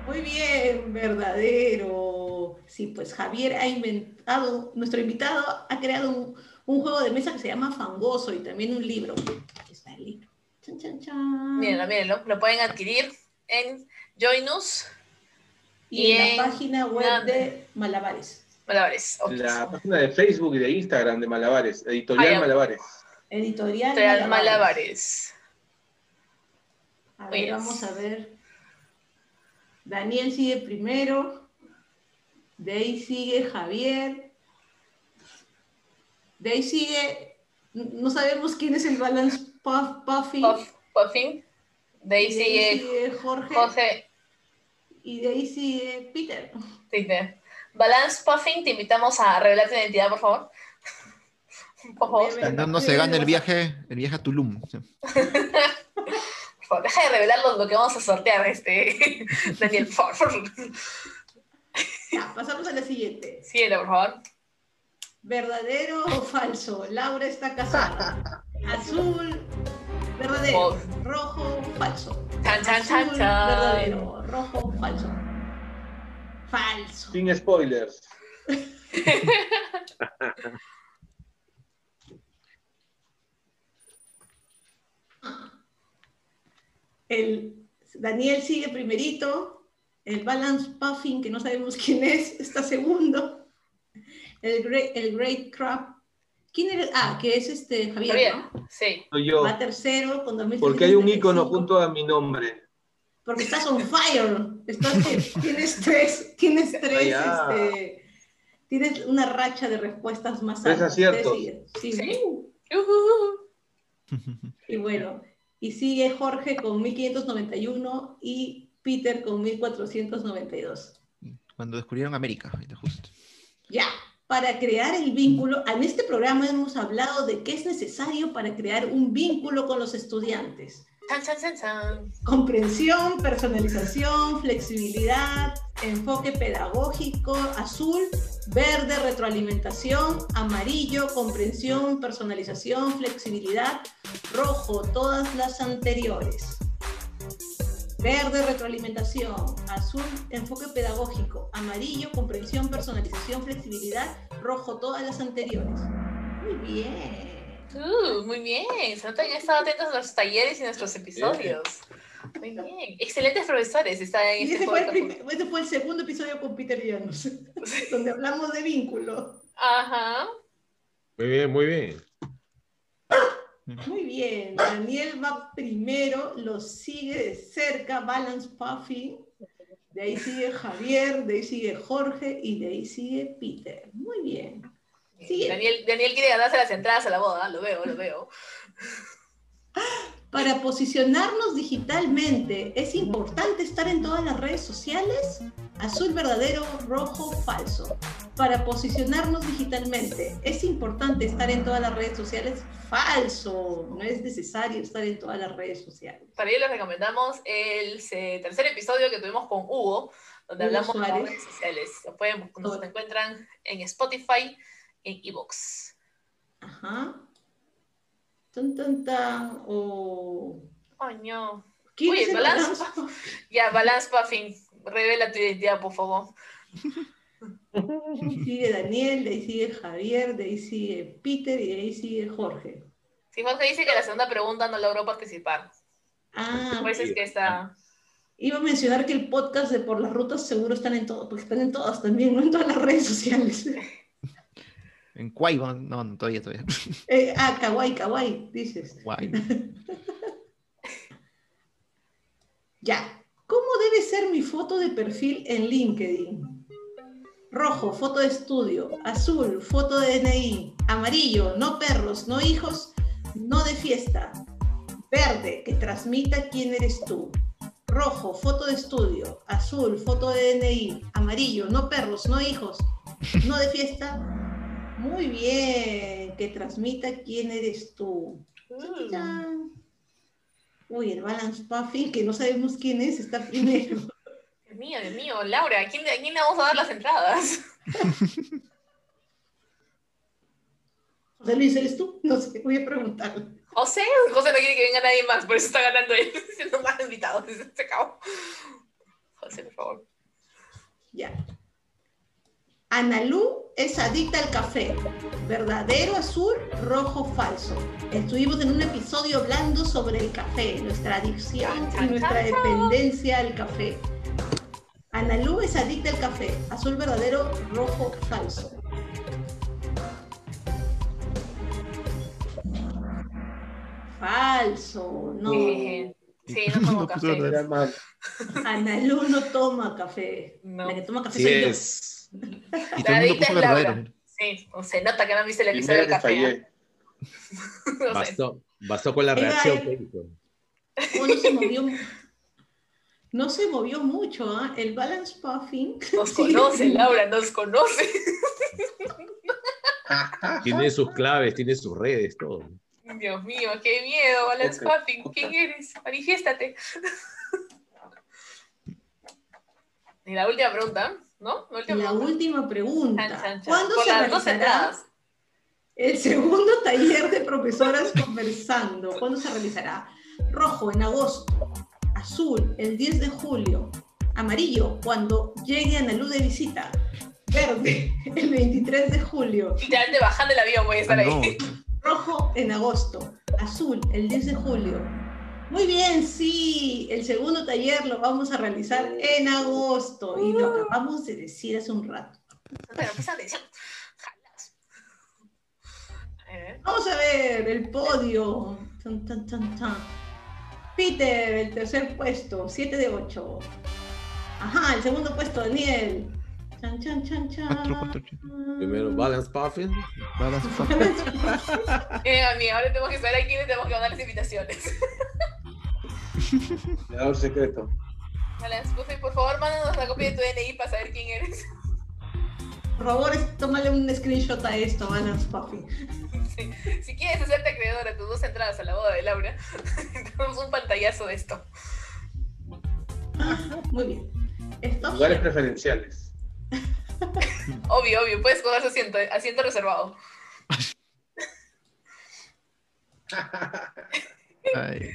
Speaker 2: Muy bien, verdadero. Sí, pues Javier ha inventado, nuestro invitado ha creado un, un juego de mesa que se llama Fangoso y también un libro. Aquí está el libro. Chan, chan, chan.
Speaker 3: Mírenlo, mírenlo. Lo pueden adquirir en Joinus
Speaker 2: Y en la página web de Malabares,
Speaker 3: Malabares.
Speaker 4: La página de Facebook y de Instagram de Malabares, Editorial
Speaker 3: ya.
Speaker 4: Malabares.
Speaker 2: editorial Malabares.
Speaker 3: Malabares.
Speaker 2: A ver, vamos a ver. Daniel sigue primero. De ahí sigue Javier. De ahí sigue. No sabemos quién es el Balance Puff, Puffy.
Speaker 3: Puff, Puffin. De ahí
Speaker 2: de
Speaker 3: sigue
Speaker 2: sigue Jorge.
Speaker 3: Jorge.
Speaker 2: Y de ahí sigue Peter.
Speaker 3: Dice, Balance Puffin, te invitamos a revelar tu identidad, por favor. Por favor.
Speaker 6: No, no se gana el viaje, el viaje a Tulum. Sí.
Speaker 3: por favor, deja de revelar lo, lo que vamos a sortear, este, Daniel, por favor.
Speaker 2: Ya, pasamos a la siguiente.
Speaker 3: Síguelo, por favor.
Speaker 2: ¿Verdadero o falso? Laura está casada. Azul, verdadero. Rojo, falso.
Speaker 3: Chan, chan, chan,
Speaker 2: Azul,
Speaker 3: chan.
Speaker 2: verdadero. Rojo, falso. Falso.
Speaker 4: Sin spoilers.
Speaker 2: El Daniel sigue primerito. El Balance Puffin, que no sabemos quién es, está segundo. El Great, el Great Crab. ¿Quién era? Ah, que es este Javier,
Speaker 3: Javier,
Speaker 2: ¿no?
Speaker 3: sí.
Speaker 4: Soy yo.
Speaker 2: Va tercero con 2.375.
Speaker 4: Porque hay un icono junto a mi nombre.
Speaker 2: Porque estás on fire. Estás, tienes tres, tienes tres, este, tienes una racha de respuestas más
Speaker 4: aciertos.
Speaker 2: Sí, sí.
Speaker 3: Sí.
Speaker 2: Uh. Y bueno, y sigue Jorge con 1591 y Peter con 1492.
Speaker 6: Cuando descubrieron América, justo.
Speaker 2: Ya, para crear el vínculo, en este programa hemos hablado de qué es necesario para crear un vínculo con los estudiantes. Comprensión, personalización, flexibilidad, enfoque pedagógico, azul, verde, retroalimentación, amarillo, comprensión, personalización, flexibilidad, rojo, todas las anteriores. Verde, retroalimentación, azul, enfoque pedagógico, amarillo, comprensión, personalización, flexibilidad, rojo, todas las anteriores. Muy bien.
Speaker 3: Uh, muy bien. Se nota que han estado atentos a nuestros talleres y nuestros episodios. Muy bien. Excelentes profesores están en
Speaker 2: Y
Speaker 3: este
Speaker 2: fue, ese fue el segundo episodio con Peter Llanos, donde hablamos de vínculo.
Speaker 3: Ajá.
Speaker 5: Muy bien, muy bien.
Speaker 2: Muy bien, Daniel va primero, lo sigue de cerca Balance Puffy, de ahí sigue Javier, de ahí sigue Jorge y de ahí sigue Peter. Muy bien. Sí.
Speaker 3: Daniel, Daniel quiere ganarse las entradas a la boda. Lo veo, lo veo.
Speaker 2: Para posicionarnos digitalmente, ¿es importante estar en todas las redes sociales? Azul verdadero, rojo falso. Para posicionarnos digitalmente, ¿es importante estar en todas las redes sociales? Falso. No es necesario estar en todas las redes sociales.
Speaker 3: Para ello les recomendamos el se- tercer episodio que tuvimos con Hugo, donde
Speaker 2: Hugo
Speaker 3: hablamos de las
Speaker 2: Suárez.
Speaker 3: redes sociales. Lo pueden, nos encuentran en Spotify, en.
Speaker 2: Ajá. Tan, tan, tan. O...
Speaker 3: Oh, no.
Speaker 2: ¿Quién
Speaker 3: Oye,
Speaker 2: es el
Speaker 3: balance.
Speaker 2: balance?
Speaker 3: Ya, Balance Puffin. Revela tu identidad, por favor.
Speaker 2: Ahí sigue Daniel, de ahí sigue Javier, de ahí sigue Peter y de ahí sigue Jorge.
Speaker 3: Sí, Jorge dice que la segunda pregunta no logró participar.
Speaker 2: Ah,
Speaker 3: Por eso es que está.
Speaker 2: iba a mencionar que el podcast de Por las Rutas seguro están en todo, porque están en todas también, no en todas las redes sociales.
Speaker 6: En Quaibo, no, no, todavía, todavía.
Speaker 2: Eh, ah, kawaii, kawaii, dices.
Speaker 6: Guay.
Speaker 2: Ya. ¿Cómo debe ser mi foto de perfil en LinkedIn? Rojo, foto de estudio. Azul, foto de DNI. Amarillo, no perros, no hijos, no de fiesta. Verde, que transmita quién eres tú. Rojo, foto de estudio. Azul, foto de DNI. Amarillo, no perros, no hijos, no de fiesta. Muy bien, que transmita quién eres tú.
Speaker 3: Mm.
Speaker 2: Uy, el Balance Puffin, que no sabemos quién es, está primero.
Speaker 3: Dios mío, Dios mío, Laura, ¿a quién, a quién le vamos a dar las entradas?
Speaker 2: José Luis, ¿eres tú? No sé, voy a preguntarle.
Speaker 3: José, José no quiere que venga nadie más, por eso está ganando él, siendo más invitado. Se acabó. José, por favor.
Speaker 2: Ya. Analú es adicta al café. Verdadero azul, rojo falso. Estuvimos en un episodio hablando sobre el café, nuestra adicción y nuestra dependencia al café. Analú es adicta al café. Azul verdadero, rojo falso. Falso, no.
Speaker 3: Sí, no tomo café.
Speaker 2: Analú no toma café.
Speaker 3: No.
Speaker 2: La que toma café
Speaker 5: Sí
Speaker 2: soy yo.
Speaker 5: es.
Speaker 6: Y
Speaker 3: La
Speaker 6: todo el mundo puso
Speaker 3: es Laura.
Speaker 6: verdadero.
Speaker 3: Sí, o se nota que no han visto el episodio del café. ¿eh? No.
Speaker 5: Bastó, bastó con la reacción
Speaker 2: no se movió. No se movió mucho, ¿ah? El balance puffing.
Speaker 3: Nos conoce. Laura, nos conoce.
Speaker 5: Tiene sus claves, tiene sus redes, todo.
Speaker 3: Dios mío, qué miedo, Balance
Speaker 4: Ok,
Speaker 3: Puffin. ¿Quién eres? Manifiéstate. Y la última pregunta, ¿no? La última
Speaker 2: La
Speaker 3: pregunta.
Speaker 2: última pregunta.
Speaker 3: Chan, chan, chan.
Speaker 2: ¿Cuándo se realizará el segundo taller de profesoras conversando? ¿Cuándo se realizará? Rojo, en agosto. Azul, el 10 de julio. Amarillo, cuando llegue Analú de visita. Verde, el 23 de julio.
Speaker 3: Literalmente bajando el avión voy a estar
Speaker 6: Ah,
Speaker 3: ahí.
Speaker 6: no.
Speaker 2: Rojo en agosto. Azul el 10 de julio. Muy bien, sí. El segundo taller lo vamos a realizar en agosto. Y lo acabamos de decir hace un rato.
Speaker 3: Pero presta atención. Jalas. A ver.
Speaker 2: Vamos a ver el podio. Tan, tan, tan, tan. Peter, el tercer puesto, 7 de 8. Ajá, el segundo puesto, Daniel. Chan, chan, chan, chan.
Speaker 6: Cuatro, cuatro, ocho.
Speaker 5: Primero, Balance Puffin.
Speaker 6: Balas, fa-
Speaker 3: Eh, amiga, ahora tenemos que saber a quién le tenemos que mandar las invitaciones.
Speaker 4: Cuidador secreto.
Speaker 3: Balance Puffin, por favor, mándanos la copia de tu DNI para saber quién eres.
Speaker 2: Por favor, tómale un screenshot a esto, Balance Puffy.
Speaker 3: Sí. Si quieres hacerte acreedor a tus dos entradas a la boda de Laura, tenemos un pantallazo de esto.
Speaker 2: Muy bien. Stop
Speaker 4: Lugares preferenciales.
Speaker 3: Obvio, obvio, puedes coger su asiento, asiento reservado.
Speaker 6: Ay,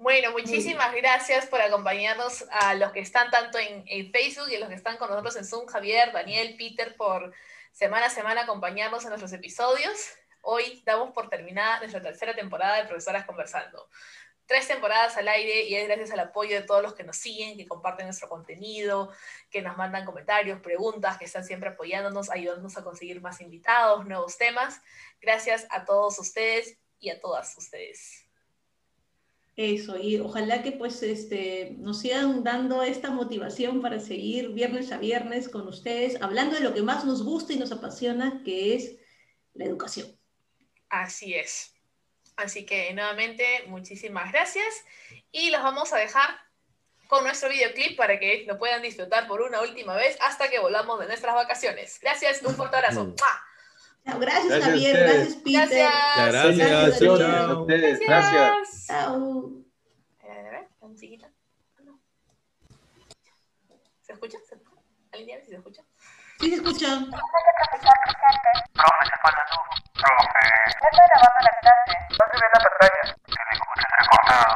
Speaker 3: Bueno, muchísimas gracias por acompañarnos a los que están tanto en, en Facebook y a los que están con nosotros en Zoom, Javier, Daniel, Peter, por semana a semana acompañarnos en nuestros episodios. Hoy damos por terminada nuestra tercera temporada de Profesoras Conversando. Tres temporadas al aire y es gracias al apoyo de todos los que nos siguen, que comparten nuestro contenido, que nos mandan comentarios, preguntas, que están siempre apoyándonos, ayudándonos a conseguir más invitados, nuevos temas. Gracias a todos ustedes y a todas ustedes.
Speaker 2: Eso, y ojalá que pues este, nos sigan dando esta motivación para seguir viernes a viernes con ustedes, hablando de lo que más nos gusta y nos apasiona, que es la educación.
Speaker 3: Así es. Así que nuevamente, muchísimas gracias. Y los vamos a dejar con nuestro videoclip para que lo puedan disfrutar por una última vez hasta que volvamos de nuestras vacaciones. Gracias, un fuerte abrazo.
Speaker 5: Mm.
Speaker 3: ¡Mua!
Speaker 2: Chao, Gracias,
Speaker 4: Gracias a
Speaker 2: Javier,
Speaker 4: ustedes.
Speaker 2: gracias Peter.
Speaker 3: Gracias.
Speaker 5: Gracias,
Speaker 2: chao,
Speaker 5: chao.
Speaker 4: A ustedes, gracias.
Speaker 2: Chao.
Speaker 3: ¿Se escucha? ¿Se escucha? ¿Alguien dice si se escucha?
Speaker 2: Sí, se escucha.
Speaker 7: Profe, ya está grabando la clase. No se ve en la pantalla. Se le escucha entrecortado.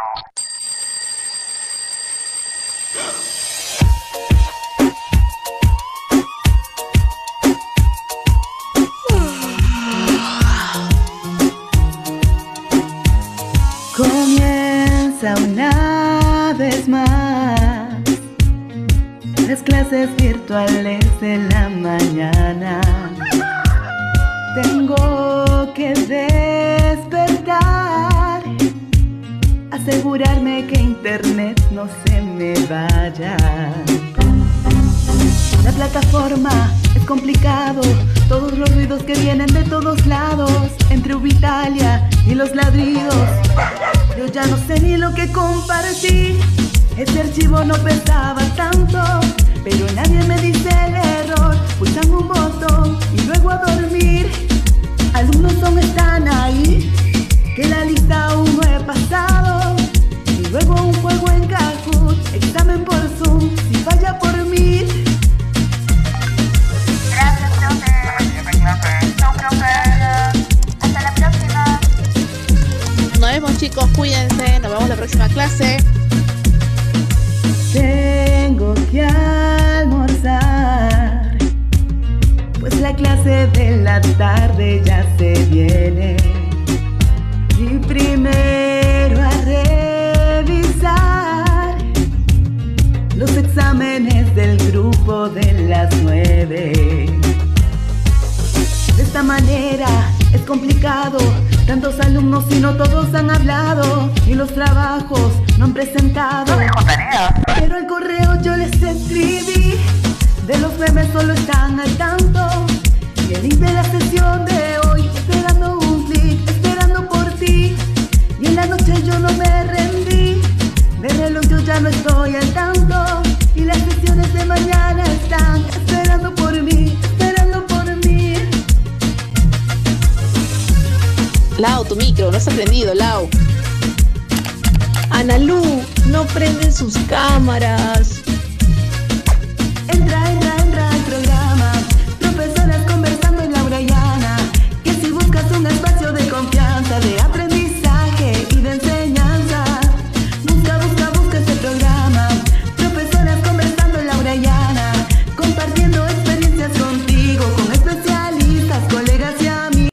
Speaker 8: Clases virtuales en la mañana. Tengo que despertar, asegurarme que internet no se me vaya. La plataforma es complicado, todos los ruidos que vienen de todos lados, entre Ubitalia y los ladridos. Yo ya no sé ni lo que compartí. Ese archivo no pesaba tanto, pero nadie me dice el error. Pulsan un botón y luego a dormir. Alumnos son están ahí, que la lista aún no he pasado. Y luego un juego en Kahoot, examen por Zoom, si falla por mí.
Speaker 7: Gracias, profe. Chao, profe. Hasta la próxima.
Speaker 1: Nos vemos chicos, cuídense, nos vemos la próxima clase.
Speaker 8: Tengo que la tarde ya se viene. Y primero a revisar los exámenes del grupo de las nueve. De esta manera es complicado, tantos alumnos y no todos han hablado, y los trabajos no han presentado. Pero el correo yo les escribí, de los memes solo están al tanto, link de la sesión de hoy, esperando un clic, esperando por ti, y en la noche yo no me rendí, de reloj yo ya no estoy al tanto, y las sesiones de mañana están esperando por mí, esperando por mí.
Speaker 1: Lau, tu micro, no has aprendido, Lau.
Speaker 9: Analú, no prenden sus cámaras.